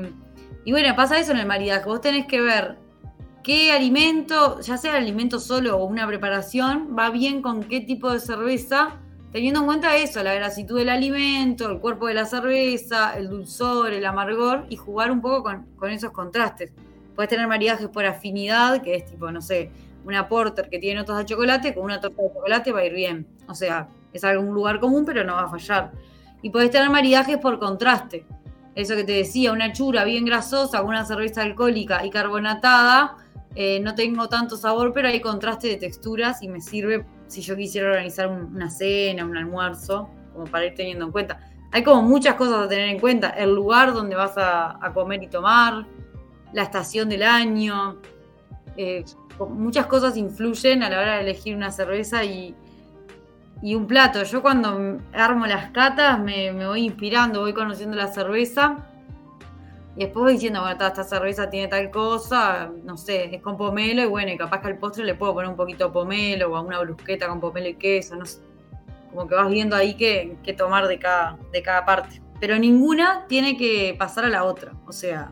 bueno, pasa eso en el maridaje, vos tenés que ver qué alimento, ya sea el alimento solo o una preparación, va bien con qué tipo de cerveza, teniendo en cuenta eso, la grasitud del alimento, el cuerpo de la cerveza, el dulzor, el amargor, y jugar un poco con, esos contrastes. Puedes tener maridajes por afinidad, que es tipo, no sé, una porter que tiene notas de chocolate con una torta de chocolate va a ir bien. O sea, es algún lugar común, pero no va a fallar. Y podés tener maridajes por contraste. Eso que te decía, una chura bien grasosa una cerveza alcohólica y carbonatada, eh, no tengo tanto sabor, pero hay contraste de texturas y me sirve si yo quisiera organizar una cena, un almuerzo, como para ir teniendo en cuenta. Hay como muchas cosas a tener en cuenta. El lugar donde vas a, comer y tomar, la estación del año, eh, muchas cosas influyen a la hora de elegir una cerveza y, un plato. Yo cuando armo las catas me, voy inspirando, voy conociendo la cerveza y después voy diciendo, bueno, esta cerveza tiene tal cosa, no sé, es con pomelo y bueno, y capaz que al postre le puedo poner un poquito de pomelo o a una brusqueta con pomelo y queso, no sé. Como que vas viendo ahí qué, tomar de cada, de cada parte. Pero ninguna tiene que pasar a la otra, o sea...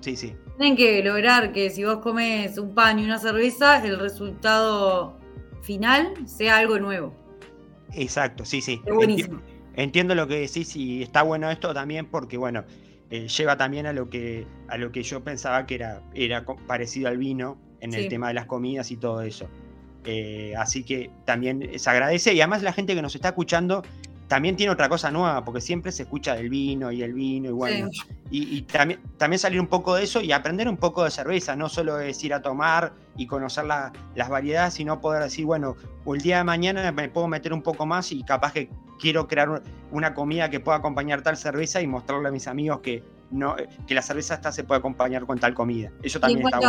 Sí, sí. Tienen que lograr que si vos comes un pan y una cerveza, el resultado final sea algo nuevo. Exacto, sí, sí. buenísimo. Entiendo, lo que decís y está bueno esto también porque, bueno, eh, lleva también a lo que a lo que yo pensaba que era, era parecido al vino en el tema de las comidas y todo eso. Eh, así que también se agradece y además la gente que nos está escuchando también tiene otra cosa nueva, porque siempre se escucha del vino y el vino y bueno. Y, también, también salir un poco de eso y aprender un poco de cerveza, no solo es ir a tomar y conocer las variedades, sino poder decir, bueno, el día de mañana me puedo meter un poco más y capaz que quiero crear una comida que pueda acompañar tal cerveza y mostrarle a mis amigos que no, que la cerveza hasta se puede acompañar con tal comida. Eso también en cuanto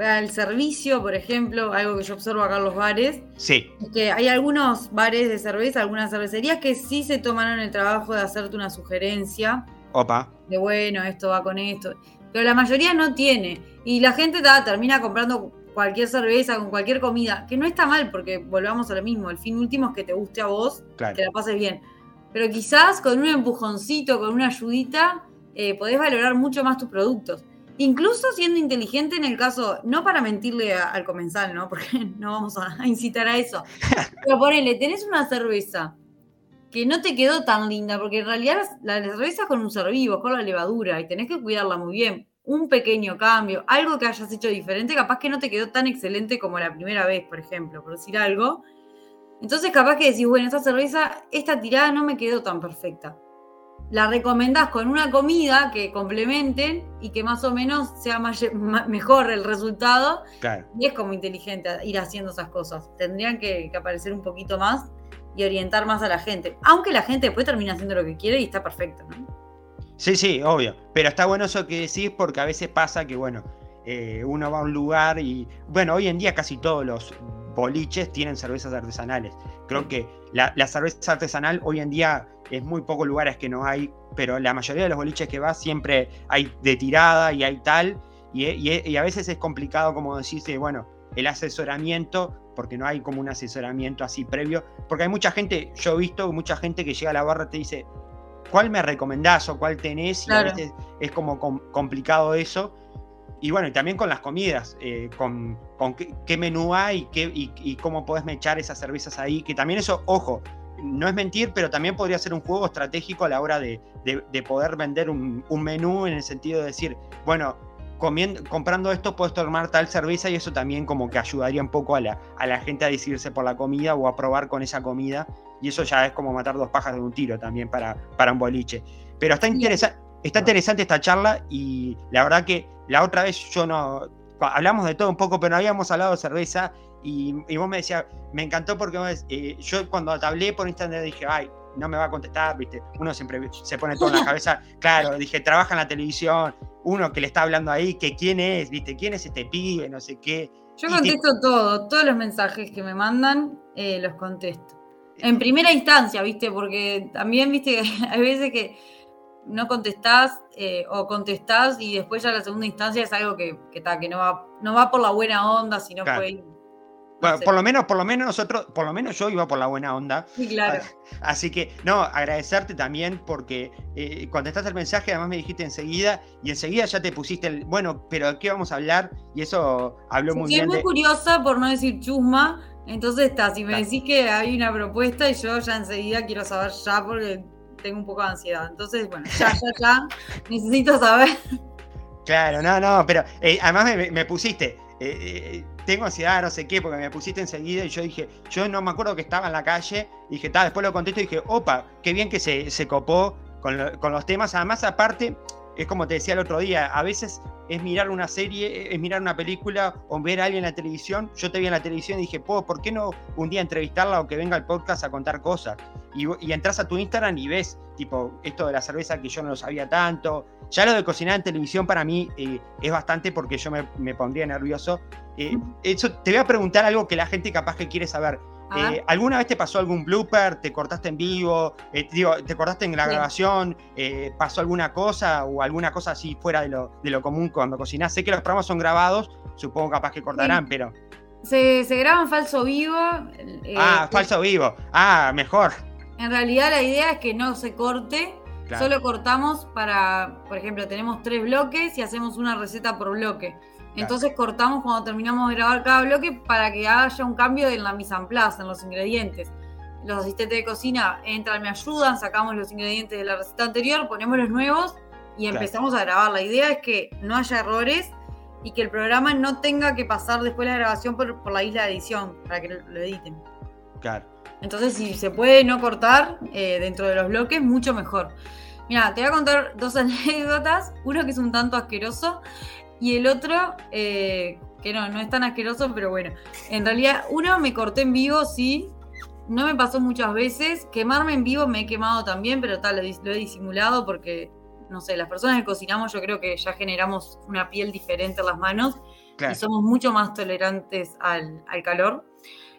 al servicio, por ejemplo, algo que yo observo acá en los bares, sí. es que hay algunos bares de cerveza, algunas cervecerías que sí se tomaron el trabajo de hacerte una sugerencia. Opa. De bueno, esto va con esto. Pero la mayoría no tiene. Y la gente termina comprando cualquier cerveza, con cualquier comida, que no está mal, porque volvamos a lo mismo. El fin último es que te guste a vos, que la pases bien. Pero quizás con un empujoncito, con una ayudita, eh, podés valorar mucho más tus productos. Incluso siendo inteligente en el caso, no para mentirle al comensal, ¿no? Porque no vamos a, incitar a eso. Pero ponele, tenés una cerveza que no te quedó tan linda, porque en realidad la, cerveza es con un ser vivo, con la levadura, y tenés que cuidarla muy bien. Un pequeño cambio, algo que hayas hecho diferente, capaz que no te quedó tan excelente como la primera vez, por ejemplo, por decir algo. Entonces capaz que decís, bueno, esta cerveza, esta tirada no me quedó tan perfecta la recomendás con una comida que complementen y que más o menos sea mejor el resultado. Y es como inteligente ir haciendo esas cosas. Tendrían que, aparecer un poquito más y orientar más a la gente. Aunque la gente después termina haciendo lo que quiere y está perfecto, ¿no? Sí, sí, obvio. Pero está bueno eso que decís porque a veces pasa que, bueno, eh, uno va a un lugar y, bueno, hoy en día casi todos los boliches tienen cervezas artesanales. Creo que la, cerveza artesanal hoy en día es muy pocos lugares que no hay, pero la mayoría de los boliches que va siempre hay de tirada y hay tal, y, a veces es complicado, como decirse, bueno, el asesoramiento, porque no hay como un asesoramiento así previo, porque hay mucha gente, yo he visto mucha gente que llega a la barra y te dice, ¿cuál me recomendás o cuál tenés? Y a veces es como complicado eso. Y bueno, y también con las comidas, eh, con, qué, menú hay qué, y, cómo podés mechar esas cervezas ahí, que también eso, ojo, no es mentir, pero también podría ser un juego estratégico a la hora de, poder vender un, menú en el sentido de decir, bueno, comprando esto puedes tomar tal cerveza y eso también como que ayudaría un poco a la, a la gente a decidirse por la comida o a probar con esa comida y eso ya es como matar dos pajas de un tiro también para, para un boliche. Pero está, está interesante esta charla y la verdad que la otra vez yo no... Hablamos de todo un poco, pero no habíamos hablado de cerveza y, vos me decías, me encantó porque eh, yo cuando te hablé por internet dije, ay, no me va a contestar, ¿viste? Uno siempre se pone todo en la cabeza. Claro, dije, trabaja en la televisión, uno que le está hablando ahí, que quién es, ¿viste? ¿Quién es este pibe? No sé qué. Yo contesto todo, todos los mensajes que me mandan, eh, los contesto. En primera instancia, ¿viste? Porque también, ¿viste? hay veces que no contestás eh, o contestás y después ya la segunda instancia es algo que, que, que no, va, no va por la buena onda, sino fue por lo menos, por lo menos nosotros, por lo menos yo iba por la buena onda. Sí, claro. Así que, no, agradecerte también porque eh, contestaste el mensaje, además me dijiste enseguida, y enseguida ya te pusiste el, bueno, pero ¿de qué vamos a hablar? Y eso habló muy bien. Muy curiosa, por no decir chusma, entonces está, si me decís que hay una propuesta y yo ya enseguida quiero saber ya porque tengo un poco de ansiedad. Entonces, bueno, ya, ya, ya, necesito saber. Claro, no, no, pero eh, además me, pusiste, eh, tengo ansiedad, no sé qué, porque me pusiste enseguida y yo dije, yo no me acuerdo que estaba en la calle, y dije, tal, después lo contesto y dije, opa, qué bien que se, se copó con, con, los temas. Además, aparte, es como te decía el otro día, a veces es mirar una serie, es mirar una película o ver a alguien en la televisión. Yo te vi en la televisión y dije, ¿por qué no un día entrevistarla o que venga al podcast a contar cosas? Y, y entras a tu Instagram y ves, tipo, esto de la cerveza que yo no lo sabía tanto. Ya lo de cocinar en televisión para mí eh, es bastante porque yo me, pondría nervioso. Eh, eso, te voy a preguntar algo que la gente capaz que quiere saber. Eh, ¿Alguna vez te pasó algún blooper? ¿Te cortaste en vivo? Eh, digo, ¿Te cortaste en la grabación? Eh, ¿Pasó alguna cosa o alguna cosa así fuera de lo, de lo común cuando cocinás? Sé que los programas son grabados, supongo capaz que cortarán, pero... Se, se graba en falso vivo. ah, falso vivo. Ah, mejor. En realidad la idea es que no se corte, solo cortamos para, por ejemplo, tenemos tres bloques y hacemos una receta por bloque. Entonces cortamos cuando terminamos de grabar cada bloque para que haya un cambio en la mise en place, en los ingredientes. Los asistentes de cocina entran, me ayudan, sacamos los ingredientes de la receta anterior, ponemos los nuevos y empezamos a grabar. La idea es que no haya errores y que el programa no tenga que pasar después de la grabación por, la isla de edición para que lo, editen. Claro. Entonces, si se puede no cortar eh, dentro de los bloques, mucho mejor. Mira, te voy a contar dos anécdotas. Uno que es un tanto asqueroso y el otro, eh, que no, no es tan asqueroso, pero bueno. En realidad, uno me corté en vivo, sí. No me pasó muchas veces. Quemarme en vivo me he quemado también, pero tal, lo, he disimulado porque, no sé, las personas que cocinamos yo creo que ya generamos una piel diferente en las manos y somos mucho más tolerantes al, calor.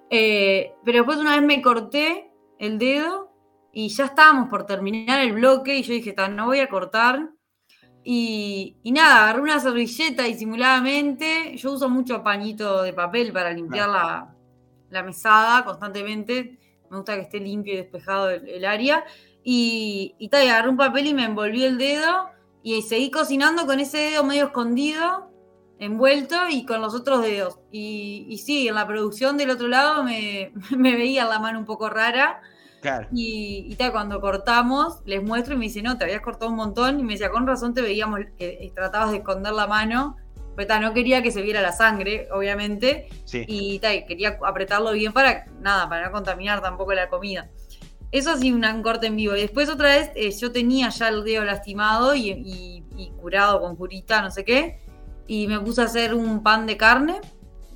Eh, pero después una vez me corté el dedo y ya estábamos por terminar el bloque y yo dije, no voy a cortar y, nada, agarré una servilleta disimuladamente. Yo uso mucho pañito de papel para limpiar la, mesada constantemente. Me gusta que esté limpio y despejado el, área. Y, y, tal, agarré un papel y me envolví el dedo. Y seguí cocinando con ese dedo medio escondido, envuelto y con los otros dedos. Y, y sí, en la producción del otro lado me, me veía la mano un poco rara. Y, tal, cuando cortamos, les muestro y me dice, no, te habías cortado un montón. Y me decía, con razón te veíamos que tratabas de esconder la mano. Pero no quería que se viera la sangre, obviamente. Y tal, quería apretarlo bien para, nada, para no contaminar tampoco la comida. Eso sí, un corte en vivo. Y después otra vez, eh, yo tenía ya el dedo lastimado y, curado con curita, no sé qué. Y me puse a hacer un pan de carne,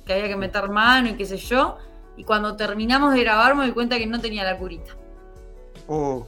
que había que meter mano y qué sé yo y cuando terminamos de grabar me di cuenta que no tenía la curita. Uh,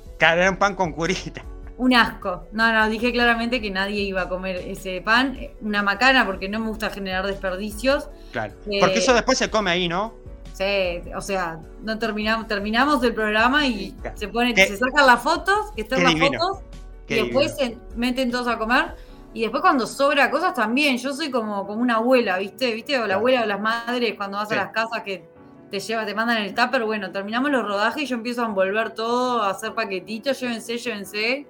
un pan con curita. Un asco. No, no, dije claramente que nadie iba a comer ese pan. Una macana porque no me gusta generar desperdicios. Claro. Eh, porque eso después se come ahí, ¿no? Sí, o sea, no terminamos, terminamos el programa y Sí, se pone, se sacan las fotos, que están las divino, fotos, y después se meten todos a comer. Y después cuando sobra cosas también, yo soy como, como una abuela, ¿viste? ¿Viste? O la abuela o las madres cuando vas Sí. a las casas que te lleva, te mandan el tupper, bueno, terminamos los rodajes y yo empiezo a envolver todo, a hacer paquetitos, llévense, llévense,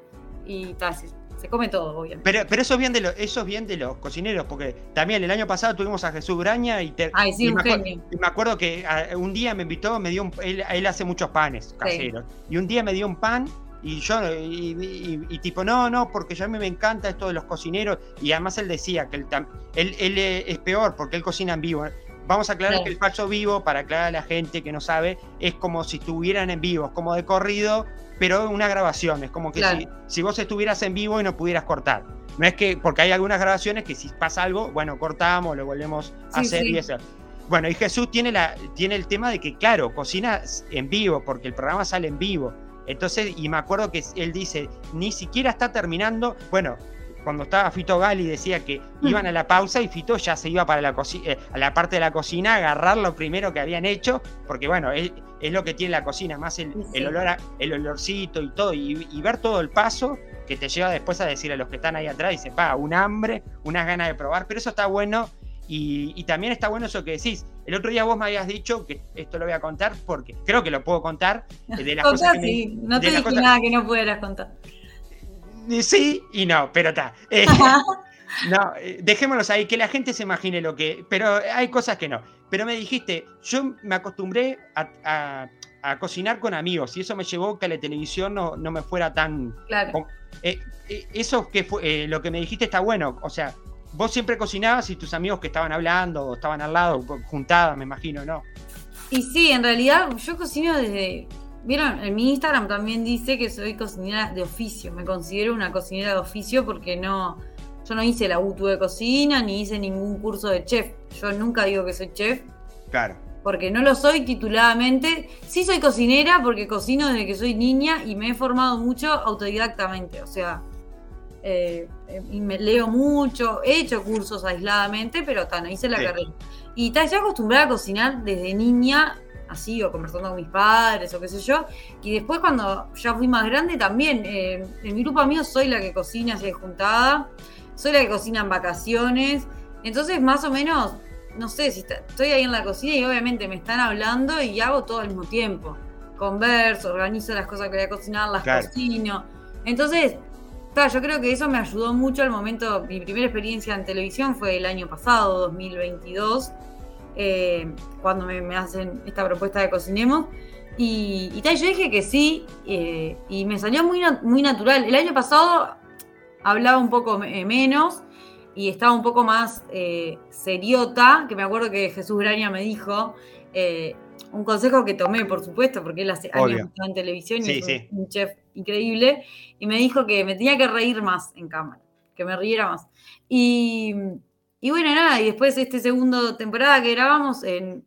y tal, se, se come todo, obviamente. Pero, pero eso es bien de los, eso es bien de los cocineros, porque también el año pasado tuvimos a Jesús Graña y, te- Ay, sí, y un me, genio. y me acuerdo que ah, un día me invitó, me dio un, él, él hace muchos panes caseros, y un día me dio un pan y yo y, y- y tipo no, no, porque ya a mí me encanta esto de los cocineros y además él decía que él, tam- él, él, eh, es peor porque él cocina en vivo. Vamos a aclarar que el falso vivo, para aclarar a la gente que no sabe, es como si estuvieran en vivo, es como de corrido, pero una grabación, es como que Claro. si, si vos estuvieras en vivo y no pudieras cortar. No es que, porque hay algunas grabaciones que si pasa algo, bueno, cortamos, lo volvemos a Sí, hacer sí. y eso. Bueno, y Jesús tiene, la, tiene el tema de que, claro, cocina en vivo, porque el programa sale en vivo. Entonces, y me acuerdo que él dice, ni siquiera está terminando, bueno, cuando estaba Fito Gali decía que Mm. iban a la pausa y Fito ya se iba para la, eh, a la parte de la cocina a agarrar lo primero que habían hecho, porque bueno, es, es lo que tiene la cocina, más el, Sí, sí. el olor a- el olorcito y todo, y, y ver todo el paso que te lleva después a decir a los que están ahí atrás, dice, pa, un hambre, unas ganas de probar, pero eso está bueno. Y, y también está bueno eso que decís. El otro día vos me habías dicho que esto lo voy a contar porque creo que lo puedo contar eh, de las cosas me- no te dije cosas- nada que no pudieras contar. Sí y no, pero está. Eh, no, eh, dejémoslos ahí, que la gente se imagine lo que. Pero hay cosas que no. Pero me dijiste, yo me acostumbré a, a- a cocinar con amigos y eso me llevó que la televisión no, no me fuera tan. Claro. Eh, eh, eso que fue, eh, lo que me dijiste está bueno. O sea, vos siempre cocinabas y tus amigos que estaban hablando o estaban al lado, juntadas, me imagino, ¿no? Y sí, en realidad yo cocino desde. Vieron, en mi Instagram también dice que soy cocinera de oficio. Me considero una cocinera de oficio porque no. Yo no hice la UTU de cocina ni hice ningún curso de chef. Yo nunca digo que soy chef Claro. porque no lo soy tituladamente. Sí soy cocinera porque cocino desde que soy niña y me he formado mucho autodidactamente. O sea, eh, eh, y me leo mucho, he hecho cursos aisladamente, pero ta, no hice la Sí. carrera. Y ta, estoy acostumbrada a cocinar desde niña, así, o conversando con mis padres, o qué sé yo. Y después cuando ya fui más grande también, eh, en mi grupo amigos soy la que cocina así de juntada, soy la que cocina en vacaciones. Entonces, más o menos, no sé, si está- estoy ahí en la cocina y obviamente me están hablando y hago todo al mismo tiempo. Converso, organizo las cosas que voy a cocinar, las Claro. cocino. Entonces, ta, yo creo que eso me ayudó mucho al momento. Mi primera experiencia en televisión fue el año pasado, 2022, eh, cuando me, me hacen esta propuesta de cocinemos. Y, y tal, yo dije que sí, eh, y me salió muy, muy natural. El año pasado hablaba un poco menos y estaba un poco más eh, seriota, que me acuerdo que Jesús Graña me dijo, eh, un consejo que tomé, por supuesto, porque él hace Obvio. años en televisión y Sí, es sí. un chef increíble, y me dijo que me tenía que reír más en cámara, que me riera más. Y, y bueno, nada, y después este segundo temporada que grabamos, en,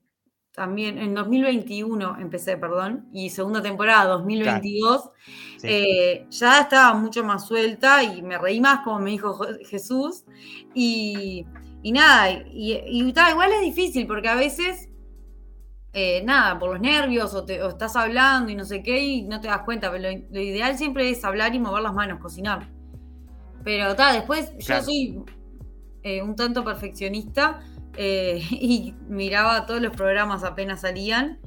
también en 2021 empecé, perdón, y segunda temporada 2022, Sí. eh, ya estaba mucho más suelta y me reí más, como me dijo Jo- Jesús. Y, y nada, y, y ta, igual es difícil porque a veces, eh, nada, por los nervios o, te- o estás hablando y no sé qué y no te das cuenta, pero lo, lo ideal siempre es hablar y mover las manos, cocinar. Pero ta, después Claro. yo soy eh, un tanto perfeccionista eh, y miraba todos los programas apenas salían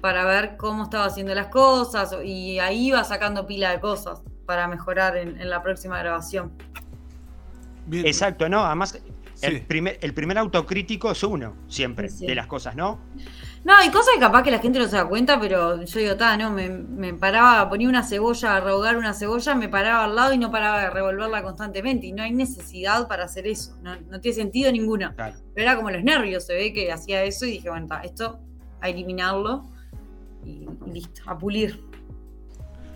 para ver cómo estaba haciendo las cosas y ahí iba sacando pila de cosas para mejorar en, en la próxima grabación. Bien. Exacto, ¿no? Además, Sí. el, primer, el primer autocrítico es uno, siempre, Sí, de las cosas, ¿no? No, hay cosas que capaz que la gente no se da cuenta, pero yo digo, ta, no, me, me paraba, ponía una cebolla, a rehogar una cebolla, me paraba al lado y no paraba de revolverla constantemente. Y no hay necesidad para hacer eso, no, no tiene sentido ninguno. Claro. Pero era como los nervios, se ve que hacía eso y dije, bueno, ta, esto a eliminarlo y, y listo, a pulir.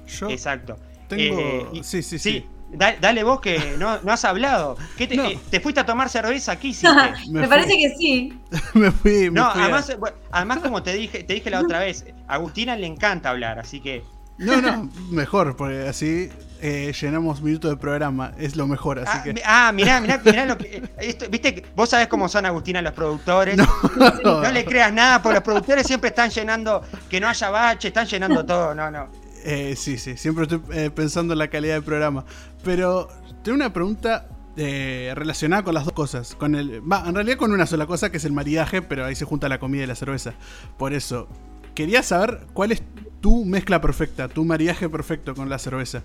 Yo Exacto. tengo. Eh, y- sí, sí, Sí, sí. Da- dale vos que no, no has hablado. ¿Qué te, No. eh, ¿Te fuiste a tomar cerveza? ¿Qué hiciste? Me parece que sí. me fui. Me No, fui además, además como te dije, te dije la otra vez, a Agustina le encanta hablar, así que No, no, mejor, porque así eh, llenamos minutos de programa, es lo mejor, así Ah, que... ah, mirá, mirá, mirá lo que. esto- Viste, que- vos sabés cómo son Agustina los productores. No, le creas nada, porque los productores siempre están llenando, que no haya bache, están llenando todo. No, no. Eh, sí, sí, siempre estoy eh, pensando en la calidad del programa. Pero tengo una pregunta eh, relacionada con las dos cosas. Con el, va, en realidad con una sola cosa, que es el maridaje, pero ahí se junta la comida y la cerveza. Por eso, quería saber cuál es tu mezcla perfecta, tu maridaje perfecto con la cerveza.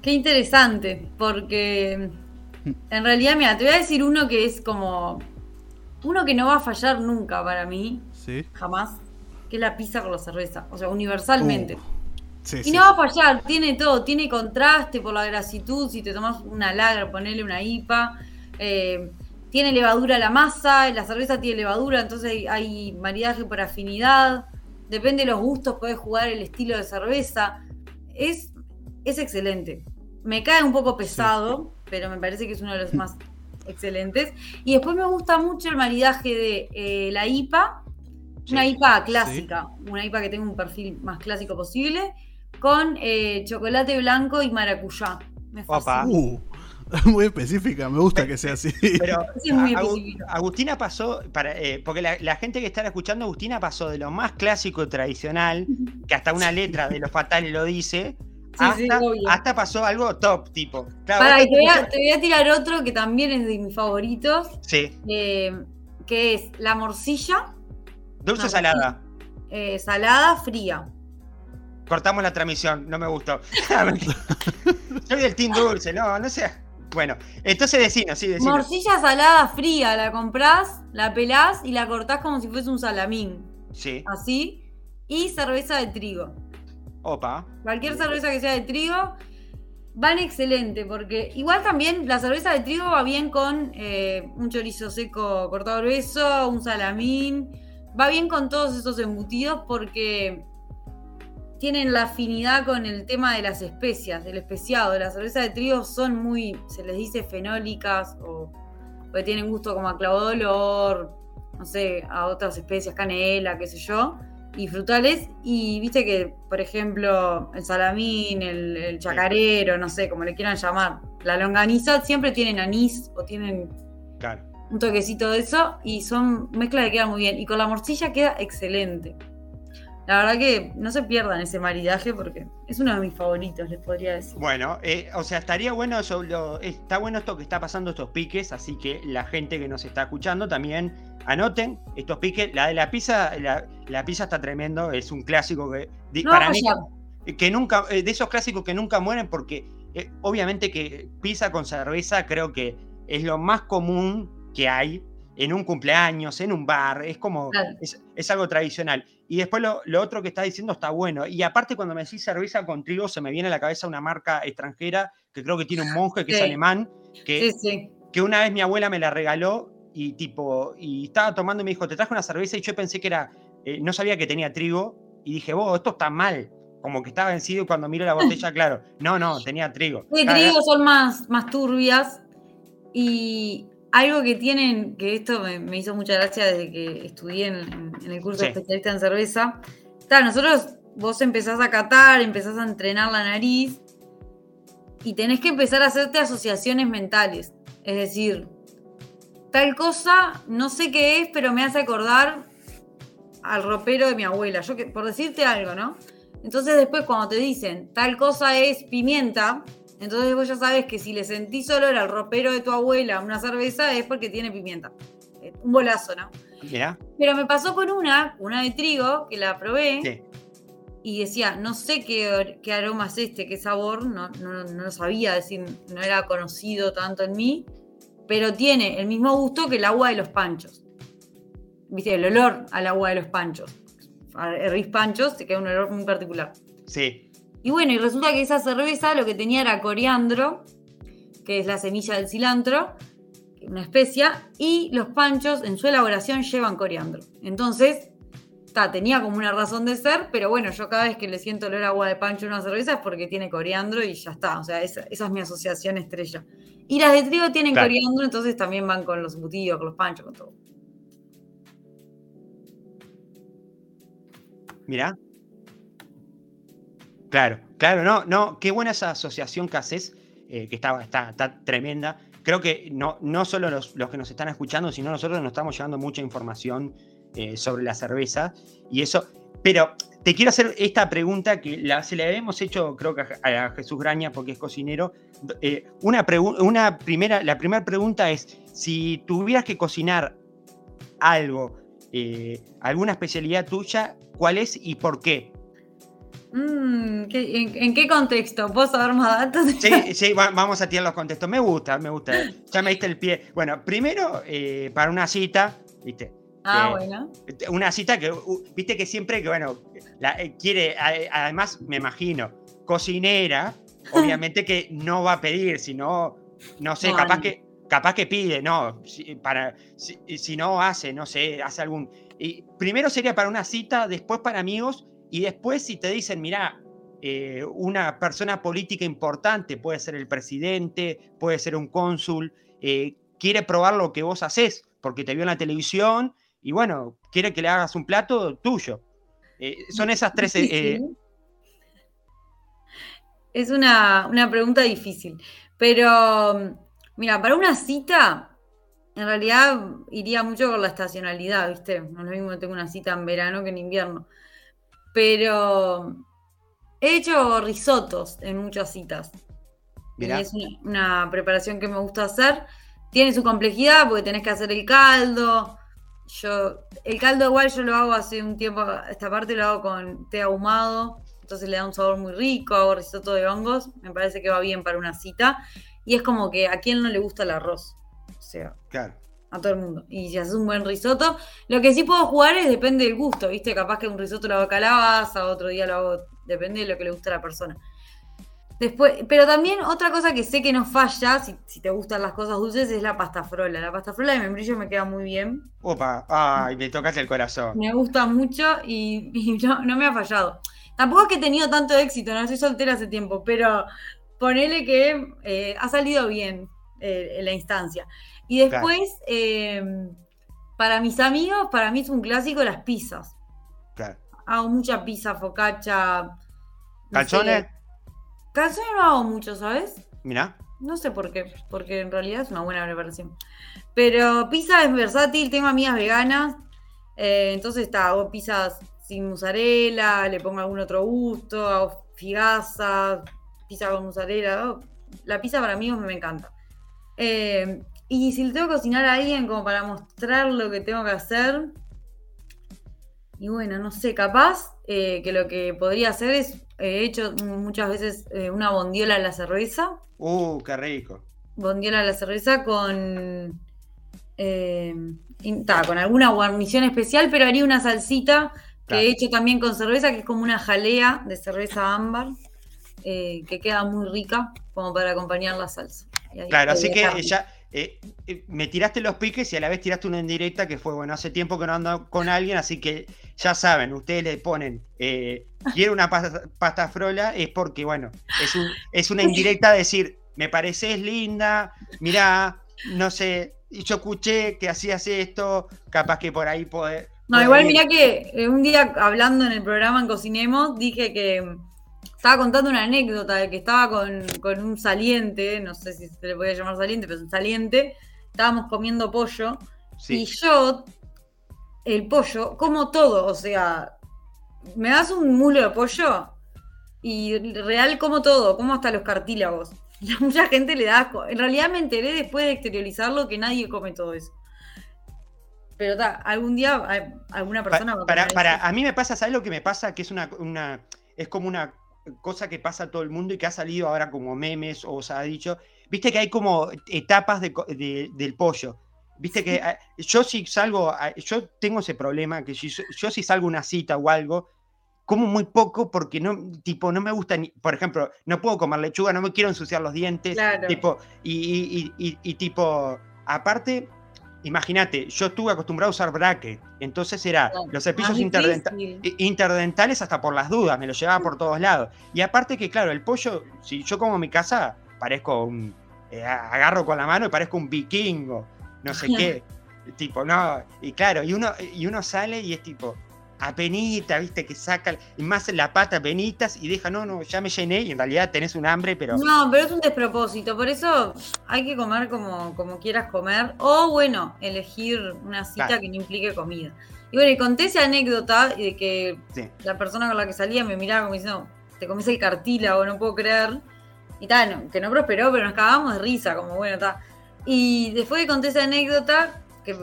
Qué interesante, porque en realidad, mira, te voy a decir uno que es como. Uno que no va a fallar nunca para mí, ¿Sí? jamás, que es la pizza con la cerveza. O sea, universalmente. Uh, sí, Y sí. no va a fallar, tiene todo, tiene contraste por la grasitud, si te tomas una lager, ponele una IPA, eh, tiene levadura la masa, la cerveza tiene levadura, entonces hay, hay maridaje por afinidad, depende de los gustos, puedes jugar el estilo de cerveza, es, es excelente. Me cae un poco pesado, pero me parece que es uno de los más excelentes. Y después me gusta mucho el maridaje de eh, la IPA, una. IPA clásica, una IPA que tenga un perfil más clásico posible, con eh, chocolate blanco y maracuyá. Me fascina. Uh, muy específica, me gusta que sea así. Pero Sí. Agustina pasó, para, eh, porque la, la gente que está escuchando, Agustina pasó de lo más clásico y tradicional, que hasta una letra de los fatales lo dice, Sí, hasta, pasó algo top, tipo. Claro, te voy, a, te- te voy a tirar otro que también es de mis favoritos, Sí, eh, que es la morcilla dulce o salada. eh, salada fría. Cortamos la transmisión, no me gustó. Soy del team dulce, no, no sé. Bueno, entonces decinos, sí, decinos. Morcilla salada fría, la comprás, la pelás y la cortás como si fuese un salamín. Sí, Así. Y cerveza de trigo. opa. Cualquier cerveza que sea de trigo van excelente, porque igual también la cerveza de trigo va bien con eh, un chorizo seco cortado grueso, un salamín, va bien con todos esos embutidos porque tienen la afinidad con el tema de las especias, del especiado. Las cervezas de trigo son muy, se les dice fenólicas o porque tienen gusto como a clavo de olor, no sé, a otras especias, canela, qué sé yo y frutales. Y viste que, por ejemplo, el salamín, el, el chacarero, no sé, como le quieran llamar, la longaniza siempre tienen anís o tienen Claro. un toquecito de eso y son mezclas que quedan muy bien. Y con la morcilla queda excelente. La verdad que no se pierdan ese maridaje porque es uno de mis favoritos, les podría decir. Bueno, eh, o sea, estaría bueno eso, lo- está bueno esto que está pasando, estos piques, así que la gente que nos está escuchando también anoten estos piques. La de la pizza, la, la pizza está tremendo, es un clásico que No para mí que nunca, eh, de esos clásicos que nunca mueren, porque eh, obviamente que pizza con cerveza creo que es lo más común que hay en un cumpleaños, en un bar, es como, Claro. es, es algo tradicional. Y después lo, lo otro que está diciendo está bueno. Y aparte cuando me decís cerveza con trigo, se me viene a la cabeza una marca extranjera que creo que tiene un monje que es Sí. alemán, que, Sí, sí. que una vez mi abuela me la regaló y tipo, y estaba tomando y me dijo, te traje una cerveza y yo pensé que era, eh, no sabía que tenía trigo y dije, vos, esto está mal. Como que está vencido y cuando miro la botella, claro, no, no, tenía trigo. De Claro, trigo son más, más turbias. Y algo que tienen, que esto me, me hizo mucha gracia desde que estudié en, en- en el curso Sí. de especialista en cerveza. Está, nosotros, vos empezás a catar, empezás a entrenar la nariz y tenés que empezar a hacerte asociaciones mentales. Es decir, tal cosa, no sé qué es, pero me hace acordar al ropero de mi abuela. Yo que, por decirte algo, ¿no? Entonces después cuando te dicen tal cosa es pimienta, entonces vos ya sabes que si le sentís olor al ropero de tu abuela una cerveza es porque tiene pimienta. Eh, Un bolazo, ¿no? Mirá, Pero me pasó con una, una de trigo, que la probé sí. y decía, no sé qué, qué aroma es este, qué sabor, no, no, no lo sabía, decir, no era conocido tanto en mí, pero tiene el mismo gusto que el agua de los panchos. Viste, el olor al agua de los panchos. Herrís panchos, te queda un olor muy particular. Sí, Y bueno, y resulta que esa cerveza lo que tenía era coriandro, que es la semilla del cilantro, una especia, y los panchos en su elaboración llevan coriandro. Entonces, ta, tenía como una razón de ser, pero bueno, yo cada vez que le siento olor a agua de pancho en una cerveza es porque tiene coriandro y ya está. O sea, esa, esa es mi asociación estrella. Y las de trigo tienen Claro. coriandro, entonces también van con los embutidos, con los panchos, con todo. mirá. Claro, claro, no, no, qué buena esa asociación que haces, eh, que está, está, está, tremenda. Creo que no, no solo los, los, que nos están escuchando, sino nosotros nos estamos llevando mucha información eh, sobre la cerveza y eso. Pero te quiero hacer esta pregunta que la, se la hemos hecho, creo que a, Jesús Graña, porque es cocinero. Eh, una, una primera, la primera pregunta es: si tuvieras que cocinar algo, alguna especialidad tuya, ¿cuál es y por qué? Mm, ¿qué, en, en, qué contexto? ¿Puedo saber más datos? Sí, sí, va, vamos a tirar los contextos. Me gusta, me gusta. Ya me diste el pie. Bueno, primero, eh, para una cita, ¿viste? Ah, eh, bueno. Una cita que, viste que siempre que, bueno, la, eh, quiere, además, me imagino, cocinera, obviamente que no va a pedir, sino, no sé, capaz que capaz que pide, no, si, para, si, si, no hace, no sé, hace algún... Y primero sería para una cita, después para amigos, y después si te dicen, mira, eh, una persona política importante, puede ser el presidente, puede ser un cónsul, eh, quiere probar lo que vos haces, porque te vio en la televisión, y bueno, quiere que le hagas un plato tuyo. Eh, son esas tres... es una, una pregunta difícil, pero Mira, para una cita, en realidad iría mucho con la estacionalidad, ¿viste? No es lo mismo que tengo una cita en verano que en invierno. Pero he hecho risotos en muchas citas. Mirá. Es una, una, preparación que me gusta hacer. Tiene su complejidad porque tenés que hacer el caldo. Yo, el caldo igual yo lo hago hace un tiempo, esta parte lo hago con té ahumado, entonces le da un sabor muy rico, hago risotto de hongos, me parece que va bien para una cita. Y es como que a quién no le gusta el arroz. O sea, claro. A todo el mundo. Y si haces un buen risotto, lo que sí puedo jugar es depende del gusto, ¿viste? Capaz que un risotto lo hago calabaza, otro día lo hago, depende de lo que le gusta a la persona. Después, pero también otra cosa que sé que no falla, si, si, te gustan las cosas dulces, es la pasta frola. La pasta frola de membrillo me queda muy bien. Opa, ay, me tocas el corazón. Me gusta mucho y, y no, no, me ha fallado. Tampoco es que he tenido tanto éxito, no soy soltera hace tiempo, pero ponele que eh, ha salido bien eh, la instancia. Y después, claro. eh, para mis amigos, para mí es un clásico las pizzas. Claro. Hago mucha pizza, focaccia. No ¿Calzones? Calzones no hago mucho, ¿sabes? Mira. No sé por qué, porque en realidad es una buena preparación. Pero pizza es versátil, tengo amigas veganas, eh, entonces está, hago pizzas sin mozzarella, le pongo algún otro gusto, hago figaza, pizza con mozzarella. La pizza para mí me encanta. Eh, y si le tengo que cocinar a alguien como para mostrar lo que tengo que hacer, y bueno, no sé, capaz eh, que lo que podría hacer es, he eh, hecho muchas veces eh, una bondiola a la cerveza. Uh, qué rico. Bondiola a la cerveza con... Ta, con alguna guarnición especial, pero haría una salsita que he hecho también con cerveza, que es como una jalea de cerveza ámbar eh, que queda muy rica como para acompañar la salsa. Ahí, claro, así que ya eh, eh, me tiraste los piques y a la vez tiraste una indirecta que fue, bueno, hace tiempo que no ando con alguien, así que ya saben, ustedes le ponen, eh, quiero una pasta, pasta, frola, es porque, bueno, es, un, es una indirecta decir, me pareces linda, mirá, no sé, yo escuché que hacías esto, capaz que por ahí poder... No, igual mirá que un día hablando en el programa en Cocinemos, dije que estaba contando una anécdota de que estaba con, con, un saliente, no sé si se le podía llamar saliente, pero es un saliente, estábamos comiendo pollo sí. y yo, el pollo, como todo, o sea, me das un mulo de pollo y real como todo, como hasta los cartílagos. Y a mucha gente le da asco. En realidad me enteré después de exteriorizarlo que nadie come todo eso. Pero ta, algún día alguna persona... Pa, para, para, a mí me pasa, ¿sabes lo que me pasa? Que es una, una es como una cosa que pasa a todo el mundo y que ha salido ahora como memes o se ha dicho, viste que hay como etapas de, de, del pollo. Viste que yo si salgo, yo tengo ese problema, que si, yo si salgo a una cita o algo, como muy poco porque no, tipo, no me gusta, ni, por ejemplo, no puedo comer lechuga, no me quiero ensuciar los dientes, claro. tipo, y, y, y, y, tipo, aparte, imagínate, yo estuve acostumbrado a usar bracket, entonces era los cepillos interdenta interdentales hasta por las dudas, me los llevaba por todos lados. Y aparte que, claro, el pollo, si yo como en mi casa, parezco un, eh, agarro con la mano y parezco un vikingo, no sé qué, tipo, no, y claro, y uno, y uno sale y es tipo, apenita, viste, que saca más la pata penitas y deja, no, no, ya me llené y en realidad tenés un hambre, pero... No, pero es un despropósito, por eso hay que comer como, como quieras comer, o bueno, elegir una cita que no implique comida. Y bueno, y conté esa anécdota de que la persona con la que salía me miraba como diciendo, te comes el cartílago, no puedo creer. Y tal, que no prosperó, pero nos cagamos de risa, como bueno, está. Y después de conté esa anécdota, que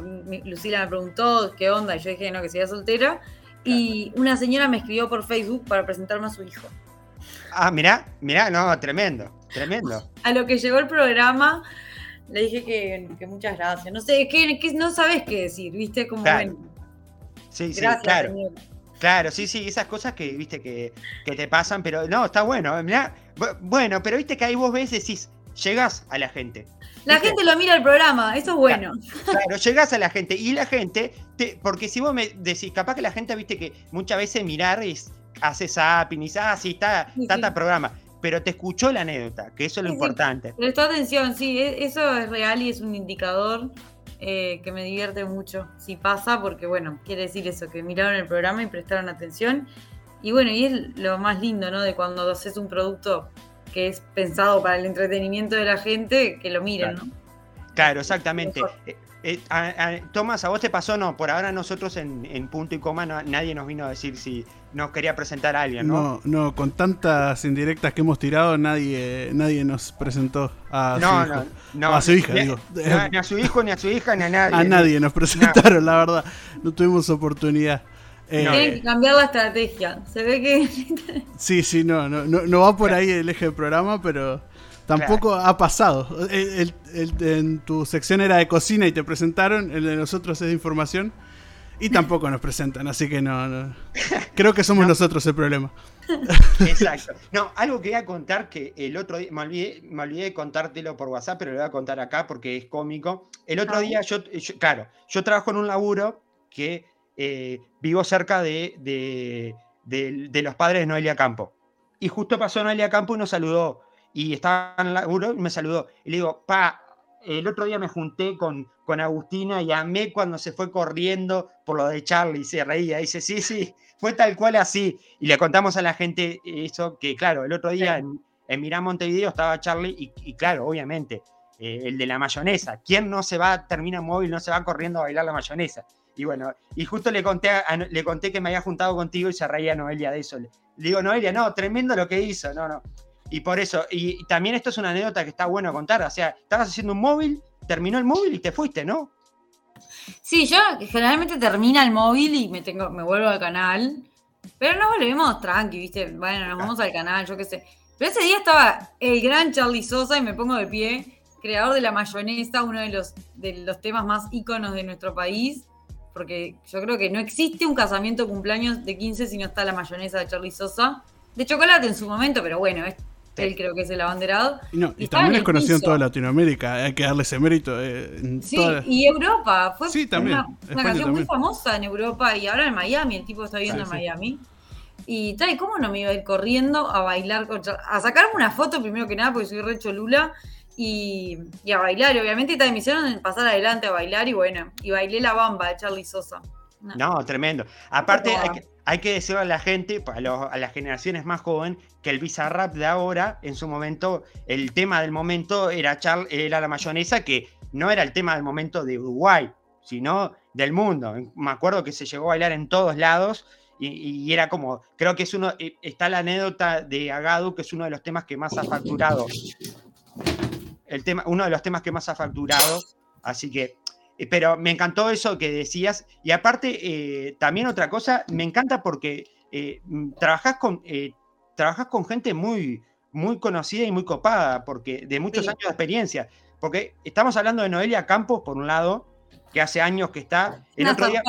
Lucila me preguntó qué onda, y yo dije no, que sería soltera, y una señora me escribió por Facebook para presentarme a su hijo. Ah, mirá, mirá, no, tremendo, tremendo. A lo que llegó el programa, le dije que, muchas gracias. No sé, que, que, no sabes qué decir, ¿viste? Como Sí, sí, claro. Claro, sí, sí, esas cosas que, viste, que, te pasan, pero no, está bueno. bueno, pero viste que ahí vos ves, decís, llegás a la gente. La gente lo mira el programa, eso es bueno. Claro, llegás a la gente y la gente, te, porque si vos me decís, capaz que la gente, viste que muchas veces mirar es, hace zapping y ah, sí, está, tanta programa, pero te escuchó la anécdota, que eso es lo importante. Prestó atención, sí, e, eso es real y es un indicador eh, que me divierte mucho si pasa, porque bueno, quiere decir eso, que miraron el programa y prestaron atención. Y bueno, y es lo más lindo, ¿no? De cuando haces un producto que es pensado para el entretenimiento de la gente, que lo miren, ¿no? Claro, exactamente. Eh, eh, Tomás, ¿a vos te pasó? No, por ahora nosotros en, punto y coma nadie nos vino a decir si nos quería presentar a alguien, ¿no? No, no, con tantas indirectas que hemos tirado, nadie, nadie nos presentó a su hijo. No, a su hija, ni, digo. Ni a su hijo, ni a su hija, ni a nadie. A nadie nos presentaron, la verdad. No tuvimos oportunidad. Eh, Tienen que cambiar la estrategia. Se ve que. sí, sí, no, no, no, va por ahí el eje del programa, pero Tampoco ha pasado. en tu sección era de cocina y te presentaron, el de nosotros es de información y tampoco nos presentan, así que no. Creo que somos nosotros el problema. Exacto. No, algo que voy a contar que el otro día, me olvidé, me olvidé de contártelo por WhatsApp, pero lo voy a contar acá porque es cómico. El otro día, yo, claro, yo trabajo en un laburo que eh, vivo cerca de, de, de los padres de Noelia Campo. Y justo pasó Noelia Campo y nos saludó y estaba en la y me saludó. Y le digo, pa, el otro día me junté con, con Agustina y amé cuando se fue corriendo por lo de Charlie y se reía. dice, sí, sí, fue tal cual así. Y le contamos a la gente eso, que claro, el otro día en, en Mirá Montevideo estaba Charlie y, claro, obviamente, eh, el de la mayonesa. ¿Quién no se va, termina móvil, no se va corriendo a bailar la mayonesa? Y bueno, y justo le conté, le conté que me había juntado contigo y se reía Noelia de eso. Le digo, Noelia, no, tremendo lo que hizo, no, no. Y por eso, y también esto es una anécdota que está bueno contar. O sea, estabas haciendo un móvil, terminó el móvil y te fuiste, ¿no? Sí, yo generalmente termina el móvil y me tengo, me vuelvo al canal. Pero nos volvemos tranqui, ¿viste? Bueno, nos vamos al canal, yo qué sé. Pero ese día estaba el gran Charlie Sosa y me pongo de pie, creador de la mayonesa, uno de los, de los temas más íconos de nuestro país. Porque yo creo que no existe un casamiento cumpleaños de 15 si no está la mayonesa de Charlie Sosa. De chocolate en su momento, pero bueno, es él creo que es el abanderado. Y, también es conocido en toda Latinoamérica, hay que darle ese mérito. Eh, sí, y Europa, fue una, canción muy famosa en Europa y ahora en Miami, el tipo está viviendo en Miami. Y tal, ¿cómo no me iba a ir corriendo a bailar con A sacarme una foto primero que nada, porque soy re cholula, y, y a bailar, obviamente, y me hicieron pasar adelante a bailar, y bueno, y bailé la bamba de Charlie Sosa. No, tremendo. Aparte, hay que, hay que decirle a la gente, a, las generaciones más jóvenes, que el Bizarrap de ahora, en su momento, el tema del momento era, era la mayonesa, que no era el tema del momento de Uruguay, sino del mundo. Me acuerdo que se llegó a bailar en todos lados y, era como, creo que es uno, eh, está la anécdota de Agadu, que es uno de los temas que más ha facturado. El tema, uno de los temas que más ha facturado. Así que eh, pero me encantó eso que decías. Y aparte, eh, también otra cosa, me encanta porque eh, trabajas con, con gente muy, muy conocida y muy copada, porque de muchos años de experiencia. Porque estamos hablando de Noelia Campos, por un lado, que hace años que está. El, otro día,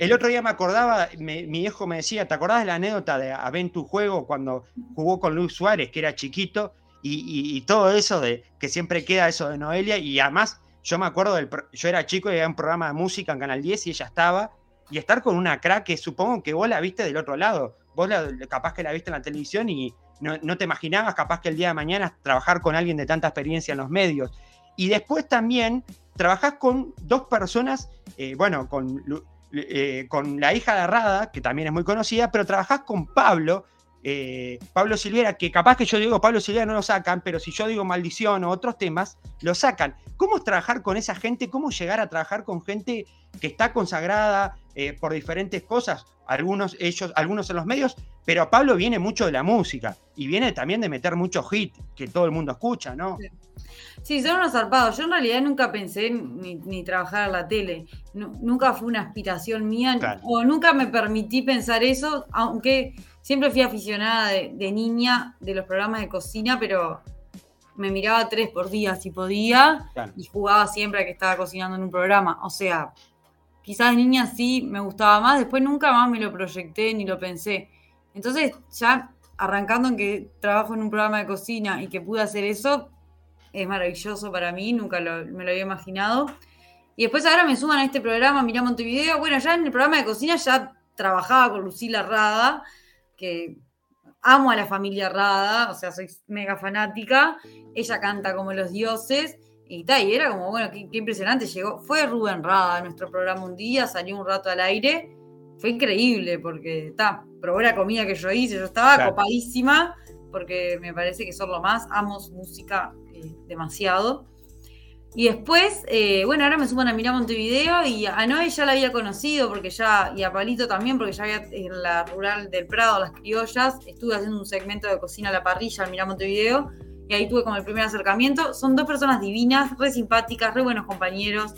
el otro día, me acordaba, mi hijo me decía, ¿te acordás de la anécdota de Aventu Juego cuando jugó con Luis Suárez, que era chiquito? Y, todo eso de que siempre queda eso de Noelia y además yo me acuerdo del. Yo era chico y había un programa de música en Canal 10 y ella estaba. Y estar con una crack que supongo que vos la viste del otro lado. Vos capaz que la viste en la televisión y no, te imaginabas capaz que el día de mañana trabajar con alguien de tanta experiencia en los medios. Y después también trabajás con dos personas, eh, bueno, con eh, con la hija de Rada, que también es muy conocida, pero trabajás con Pablo, eh, Pablo Silviera, que capaz que yo digo Pablo Silviera no lo sacan, pero si yo digo maldición o otros temas, lo sacan. ¿Cómo es trabajar con esa gente? ¿Cómo llegar a trabajar con gente que está consagrada eh, por diferentes cosas? Algunos, ellos, algunos en los medios, pero Pablo viene mucho de la música y viene también de meter muchos hits que todo el mundo escucha, ¿no? Sí. son unos zarpados. Yo en realidad nunca pensé ni, trabajar en la tele. nunca fue una aspiración mía o nunca me permití pensar eso, aunque Siempre fui aficionada de, niña de los programas de cocina, pero me miraba tres por día si podía y jugaba siempre a que estaba cocinando en un programa. O sea, quizás de niña sí me gustaba más, después nunca más me lo proyecté ni lo pensé. Entonces, ya arrancando en que trabajo en un programa de cocina y que pude hacer eso, es maravilloso para mí, nunca me lo había imaginado. Y después ahora me suman a este programa, Mirá Montevideo. Bueno, ya en el programa de cocina ya trabajaba con Lucila Rada que amo a la familia Rada, o sea, soy mega fanática. Ella canta como los dioses. Y, ta, y era como, bueno, qué, impresionante. Llegó, fue Rubén Rada a nuestro programa un día, salió un rato al aire. Fue increíble porque, ta, probó la comida que yo hice. Yo estaba copadísima porque me parece que son lo más. Amo su música eh, demasiado. Y después, eh, bueno, ahora me suman a mirar Montevideo y a Noé ya la había conocido porque ya, y a Palito también, porque ya había en la rural del Prado, las criollas, estuve haciendo un segmento de cocina a la parrilla al mirar Montevideo y ahí tuve como el primer acercamiento. Son dos personas divinas, re simpáticas, re buenos compañeros,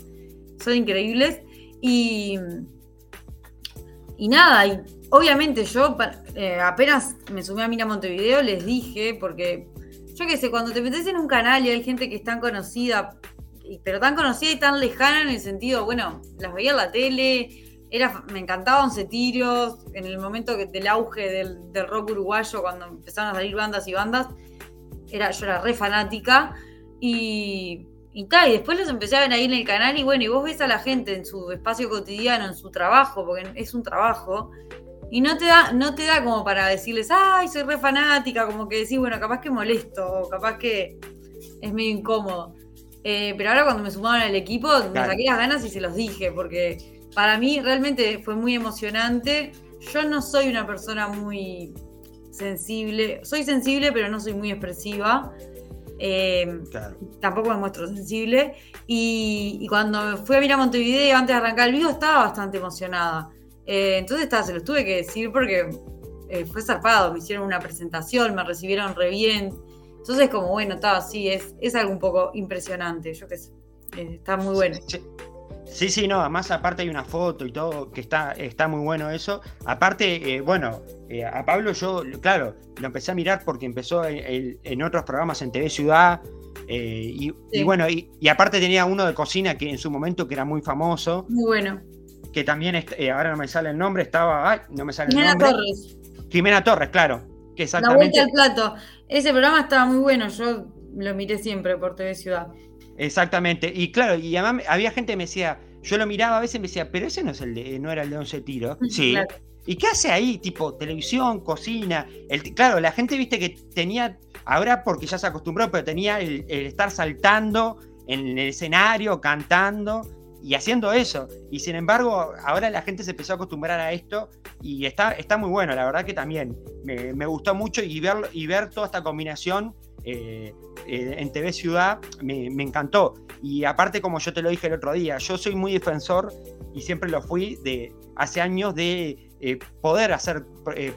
son increíbles. Y, y nada, y obviamente yo eh, apenas me sumé a Mira Montevideo les dije, porque yo qué sé, cuando te metes en un canal y hay gente que es tan conocida pero tan conocida y tan lejana en el sentido, bueno, las veía en la tele, era, me encantaba Once Tiros, en el momento del auge del, rock uruguayo, cuando empezaron a salir bandas y bandas, era, yo era re fanática y, y tal, y después los empecé a ver ahí en el canal y bueno, y vos ves a la gente en su espacio cotidiano, en su trabajo, porque es un trabajo, y no te da, no te da como para decirles, ay, soy re fanática, como que decís, bueno, capaz que molesto, o capaz que es medio incómodo. Eh, pero ahora cuando me sumaron al equipo, me saqué las ganas y se los dije, porque para mí realmente fue muy emocionante. Yo no soy una persona muy sensible, soy sensible, pero no soy muy expresiva. Eh, tampoco me muestro sensible. Y, cuando fui a mirar Montevideo antes de arrancar el video, estaba bastante emocionada. Eh, entonces se los tuve que decir porque fue zarpado. Me hicieron una presentación, me recibieron re bien. Entonces, como bueno, está así, es, es algo un poco impresionante, yo qué sé, eh, está muy bueno. Sí, sí, no, además aparte hay una foto y todo, que está, está muy bueno eso. Aparte, eh, bueno, eh, a Pablo yo, claro, lo empecé a mirar porque empezó en, otros programas en TV Ciudad. y, bueno, y, aparte tenía uno de cocina que en su momento que era muy famoso. Muy bueno. Que también, ahora no me sale el nombre, estaba, ay, no me sale el nombre. Jimena Torres. Jimena Torres, claro. Que exactamente. La vuelta al plato. Ese programa estaba muy bueno, yo lo miré siempre por TV Ciudad. Exactamente, y claro, y además había gente que me decía, yo lo miraba a veces y me decía, pero ese no es el de, no era el de 11 tiros. Sí. ¿Y qué hace ahí? Tipo, televisión, cocina. El, claro, la gente, viste, que tenía, ahora porque ya se acostumbró, pero tenía el estar saltando en el escenario, cantando y haciendo eso. Y sin embargo, ahora la gente se empezó a acostumbrar a esto y está, está muy bueno, la verdad que también me, gustó mucho y ver, y ver toda esta combinación eh, eh, en TV Ciudad me, encantó. Y aparte, como yo te lo dije el otro día, yo soy muy defensor y siempre lo fui de hace años de eh, poder hacer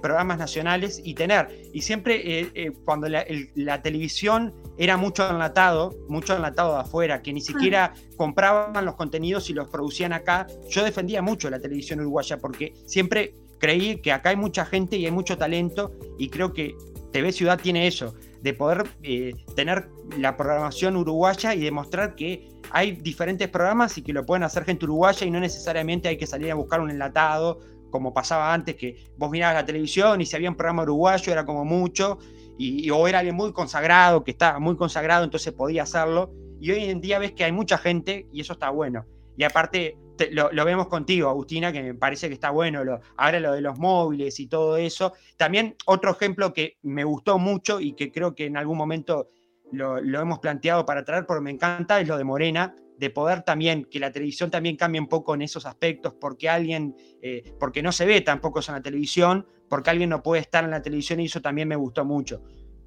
programas nacionales y tener. Y siempre cuando la, la, televisión era mucho enlatado, mucho enlatado de afuera, que ni ah. siquiera compraban los contenidos y los producían acá, yo defendía mucho la televisión uruguaya porque siempre creí que acá hay mucha gente y hay mucho talento y creo que TV Ciudad tiene eso, de poder eh, tener la programación uruguaya y demostrar que hay diferentes programas y que lo pueden hacer gente uruguaya y no necesariamente hay que salir a buscar un enlatado como pasaba antes, que vos mirabas la televisión y si había un programa uruguayo era como mucho, y, o era alguien muy consagrado, que estaba muy consagrado, entonces podía hacerlo. Y hoy en día ves que hay mucha gente y eso está bueno. Y aparte, lo, vemos contigo, Agustina, que me parece que está bueno, lo, ahora lo de los móviles y todo eso. También otro ejemplo que me gustó mucho y que creo que en algún momento lo, hemos planteado para traer porque me encanta es lo de Morena, de poder también, que la televisión también cambie un poco en esos aspectos, porque alguien, eh, porque no se ve tampoco en la televisión, porque alguien no puede estar en la televisión y eso también me gustó mucho.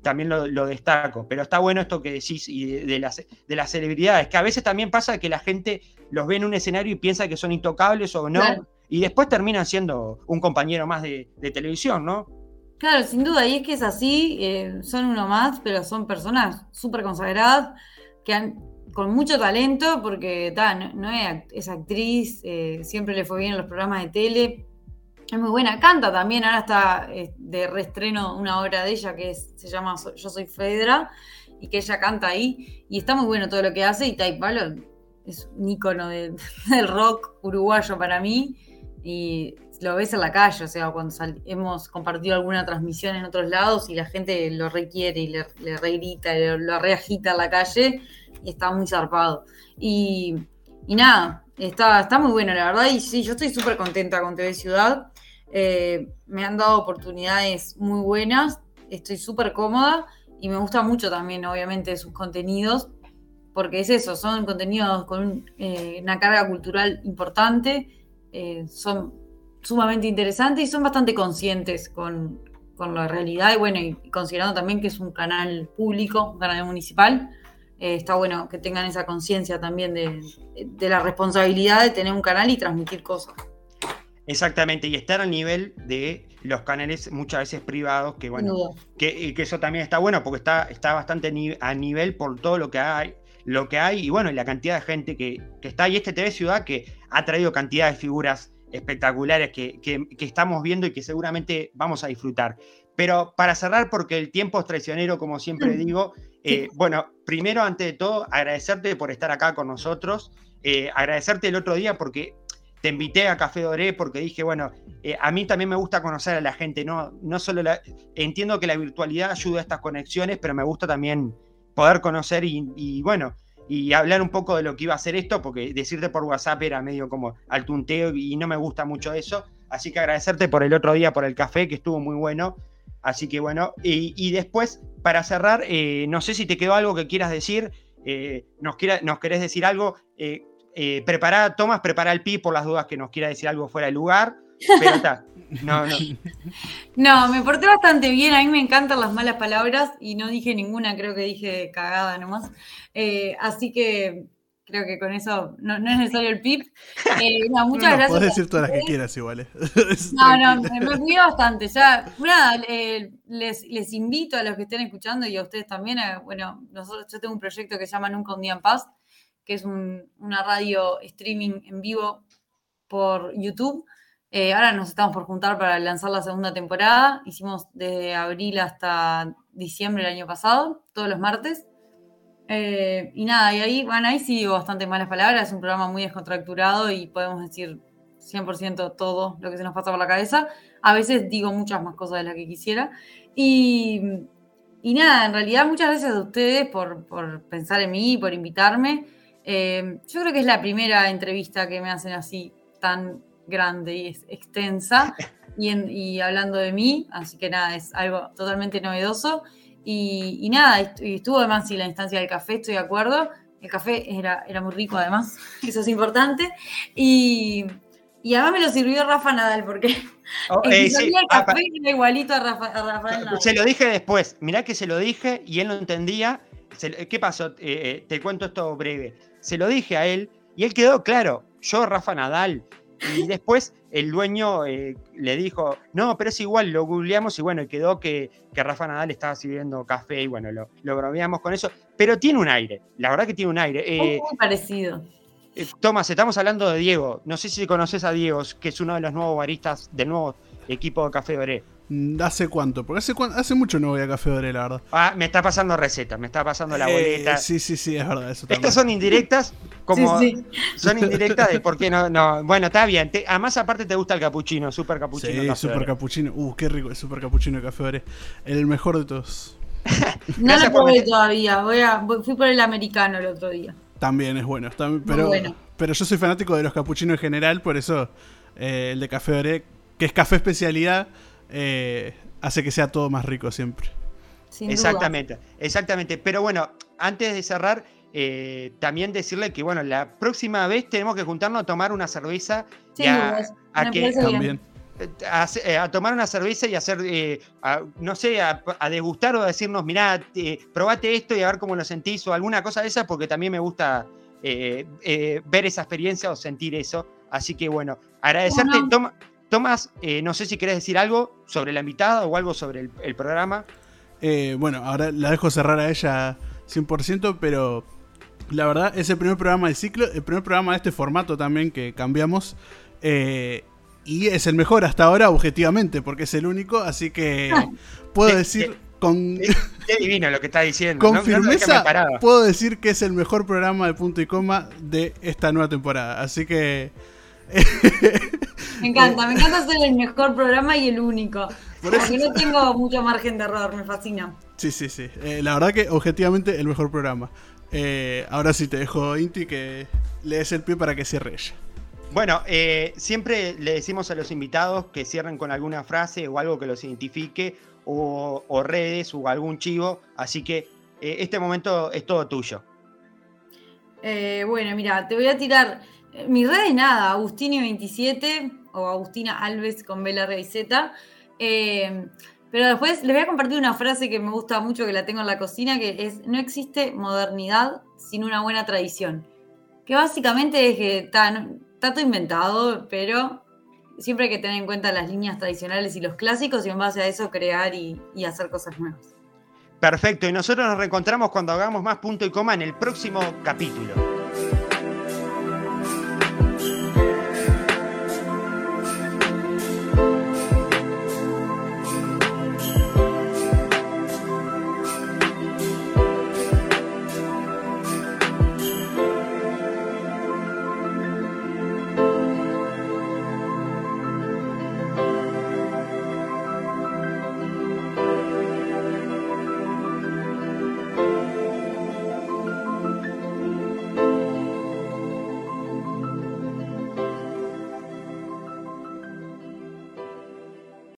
También lo, destaco. Pero está bueno esto que decís y de, las, de las celebridades, que a veces también pasa que la gente los ve en un escenario y piensa que son intocables o no, y después terminan siendo un compañero más de, televisión, ¿no? Claro, sin duda, y es que es así, eh, son uno más, pero son personas súper consagradas que han, con mucho talento, porque no, es, actriz, eh, siempre le fue bien en los programas de tele, es muy buena, canta también, ahora está eh, de reestreno una obra de ella que se llama Yo Soy Fedra, y que ella canta ahí, y está muy bueno todo lo que hace, y Taipalo es un ícono del rock uruguayo para mí, y lo ves en la calle, o sea, cuando hemos compartido alguna transmisión en otros lados y la gente lo requiere y le, le regrita, lo reagita en la calle y está muy zarpado. Y, nada, está, está muy bueno, la verdad. Y sí, yo estoy súper contenta con TV Ciudad. Eh, me han dado oportunidades muy buenas, estoy súper cómoda y me gusta mucho también, obviamente, sus contenidos, porque es eso, son contenidos con eh, una carga cultural importante eh, son sumamente interesantes y son bastante conscientes con, la realidad y bueno, y considerando también que es un canal público, un canal municipal, eh, está bueno que tengan esa conciencia también de, la responsabilidad de tener un canal y transmitir cosas. Exactamente, y estar al nivel de los canales muchas veces privados, que bueno, que, que, eso también está bueno porque está, está bastante a nivel por todo lo que hay, lo que hay y bueno, y la cantidad de gente que, que está. Y este TV Ciudad que ha traído cantidad de figuras espectaculares que, estamos viendo y que seguramente vamos a disfrutar. Pero para cerrar, porque el tiempo es traicionero, como siempre mm. digo, eh, bueno, primero, ante de todo, agradecerte por estar acá con nosotros, eh, agradecerte el otro día porque te invité a Café Doré porque dije, bueno, eh, a mí también me gusta conocer a la gente, no, no solo la, entiendo que la virtualidad ayuda a estas conexiones, pero me gusta también poder conocer y bueno, y hablar un poco de lo que iba a ser esto, porque decirte por WhatsApp era medio como al tunteo y no me gusta mucho eso. Así que agradecerte por el otro día, por el café, que estuvo muy bueno. Así que bueno, y, después, para cerrar, eh, no sé si te quedó algo que quieras decir, eh, nos, nos querés decir algo. Eh, prepara, Tomás, prepara el pi por las dudas que nos quiera decir algo fuera de lugar. Pero está. No, no. Me porté bastante bien. A mí me encantan las malas palabras y no dije ninguna, creo que dije cagada nomás. Así que creo que con eso no, es necesario el pip. Eh, no, muchas gracias. Puedes decir todas las que quieras igual. ¿eh? no, no, me, cuido bastante. Ya, nada, les, les, invito a los que estén escuchando y a ustedes también. bueno, nosotros, yo tengo un proyecto que se llama Nunca un día en paz, que es una radio streaming en vivo por YouTube eh, ahora nos estamos por juntar para lanzar la segunda temporada. Hicimos desde abril hasta diciembre del año pasado, todos los martes. Eh, y nada, y ahí, bueno, ahí sí digo bastante malas palabras. Es un programa muy descontracturado y podemos decir 100% todo lo que se nos pasa por la cabeza. A veces digo muchas más cosas de las que quisiera. Y, nada, en realidad muchas gracias a ustedes por, pensar en mí, por invitarme. Eh, yo creo que es la primera entrevista que me hacen así tan grande y es extensa y, hablando de mí, así que nada, es algo totalmente novedoso. Y, nada, estuvo además, sí, la instancia del café, estoy de acuerdo. El café era, era muy rico además, eso es importante. Y, y además me lo sirvió Rafa Nadal, porque oh, eh, el ah, café era igualito a, Rafa, Nadal. Se lo dije después, mirá que se lo dije y él no entendía. ¿Qué pasó? Eh, eh, te cuento esto breve. Se lo dije a él y él quedó claro. Yo, Rafa Nadal, y después el dueño eh, le dijo, no, pero es igual, lo googleamos y bueno, quedó que, que Rafa Nadal estaba sirviendo café y bueno, lo, lo bromeamos con eso. Pero tiene un aire, la verdad que tiene un aire. Eh, muy parecido. Eh, Tomás, estamos hablando de Diego. No sé si conoces a Diego, que es uno de los nuevos baristas del nuevo equipo de Café Doré. Mm, ¿Hace cuánto? Porque hace, hace mucho no voy a Café Doré, la verdad. Ah, me está pasando receta, me está pasando la boleta. Sí, sí, sí, es verdad. Estas son indirectas, como son indirectas de por qué no, no. Bueno, está bien. además, aparte te gusta el capuchino, super capuchino. Sí, super capuchino. Uh, qué rico el super capuchino de Café Doré. El mejor de todos. no lo probé todavía. Voy a, fui por el americano el otro día. También es bueno. pero, pero yo soy fanático de los capuchinos en general, por eso eh, el de Café Doré, que es café especialidad eh, hace que sea todo más rico siempre. exactamente, exactamente. Pero bueno, antes de cerrar, eh, también decirle que, bueno, la próxima vez tenemos que juntarnos a tomar una cerveza. Sí, y a, que. También. a, eh, a tomar una cerveza y hacer, eh, a- no sé, a, a degustar o a decirnos, mirá, eh, probate esto y a ver cómo lo sentís o alguna cosa de esa, porque también me gusta eh, eh, ver esa experiencia o sentir eso. Así que bueno, agradecerte. Bueno. Toma- Tomás, eh, no sé si querés decir algo sobre la invitada o algo sobre el, el programa. Eh, bueno, ahora la dejo cerrar a ella 100%, pero la verdad es el primer programa del ciclo, el primer programa de este formato también que cambiamos. eh, y es el mejor hasta ahora, objetivamente, porque es el único, así que puedo Eh, decir con, Qué divino lo que está diciendo. con no- firmeza, puedo decir que es el mejor programa de punto y coma de esta nueva temporada. Así que Me encanta, me encanta ser el mejor programa y el único. Por eso- Porque no tengo mucho margen de error, me fascina. sí, sí, sí. Eh, la verdad que objetivamente el mejor programa. Eh, ahora sí te dejo, Inti, que le des el pie para que cierre ella. Bueno, eh, siempre le decimos a los invitados que cierren con alguna frase o algo que los identifique, o, o redes o algún chivo. Así que eh, este momento es todo tuyo. Eh, bueno, mira, te voy a tirar. eh, Mi red es nada, Agustini27 o Agustina Alves con y Z. Eh, pero después les voy a compartir una frase que me gusta mucho, que la tengo en la cocina, que es: No existe modernidad sin una buena tradición. Que básicamente es que está, todo inventado, pero siempre hay que tener en cuenta las líneas tradicionales y los clásicos y en base a eso crear y hacer cosas nuevas. Perfecto, y nosotros nos reencontramos cuando hagamos más punto y coma en el próximo capítulo.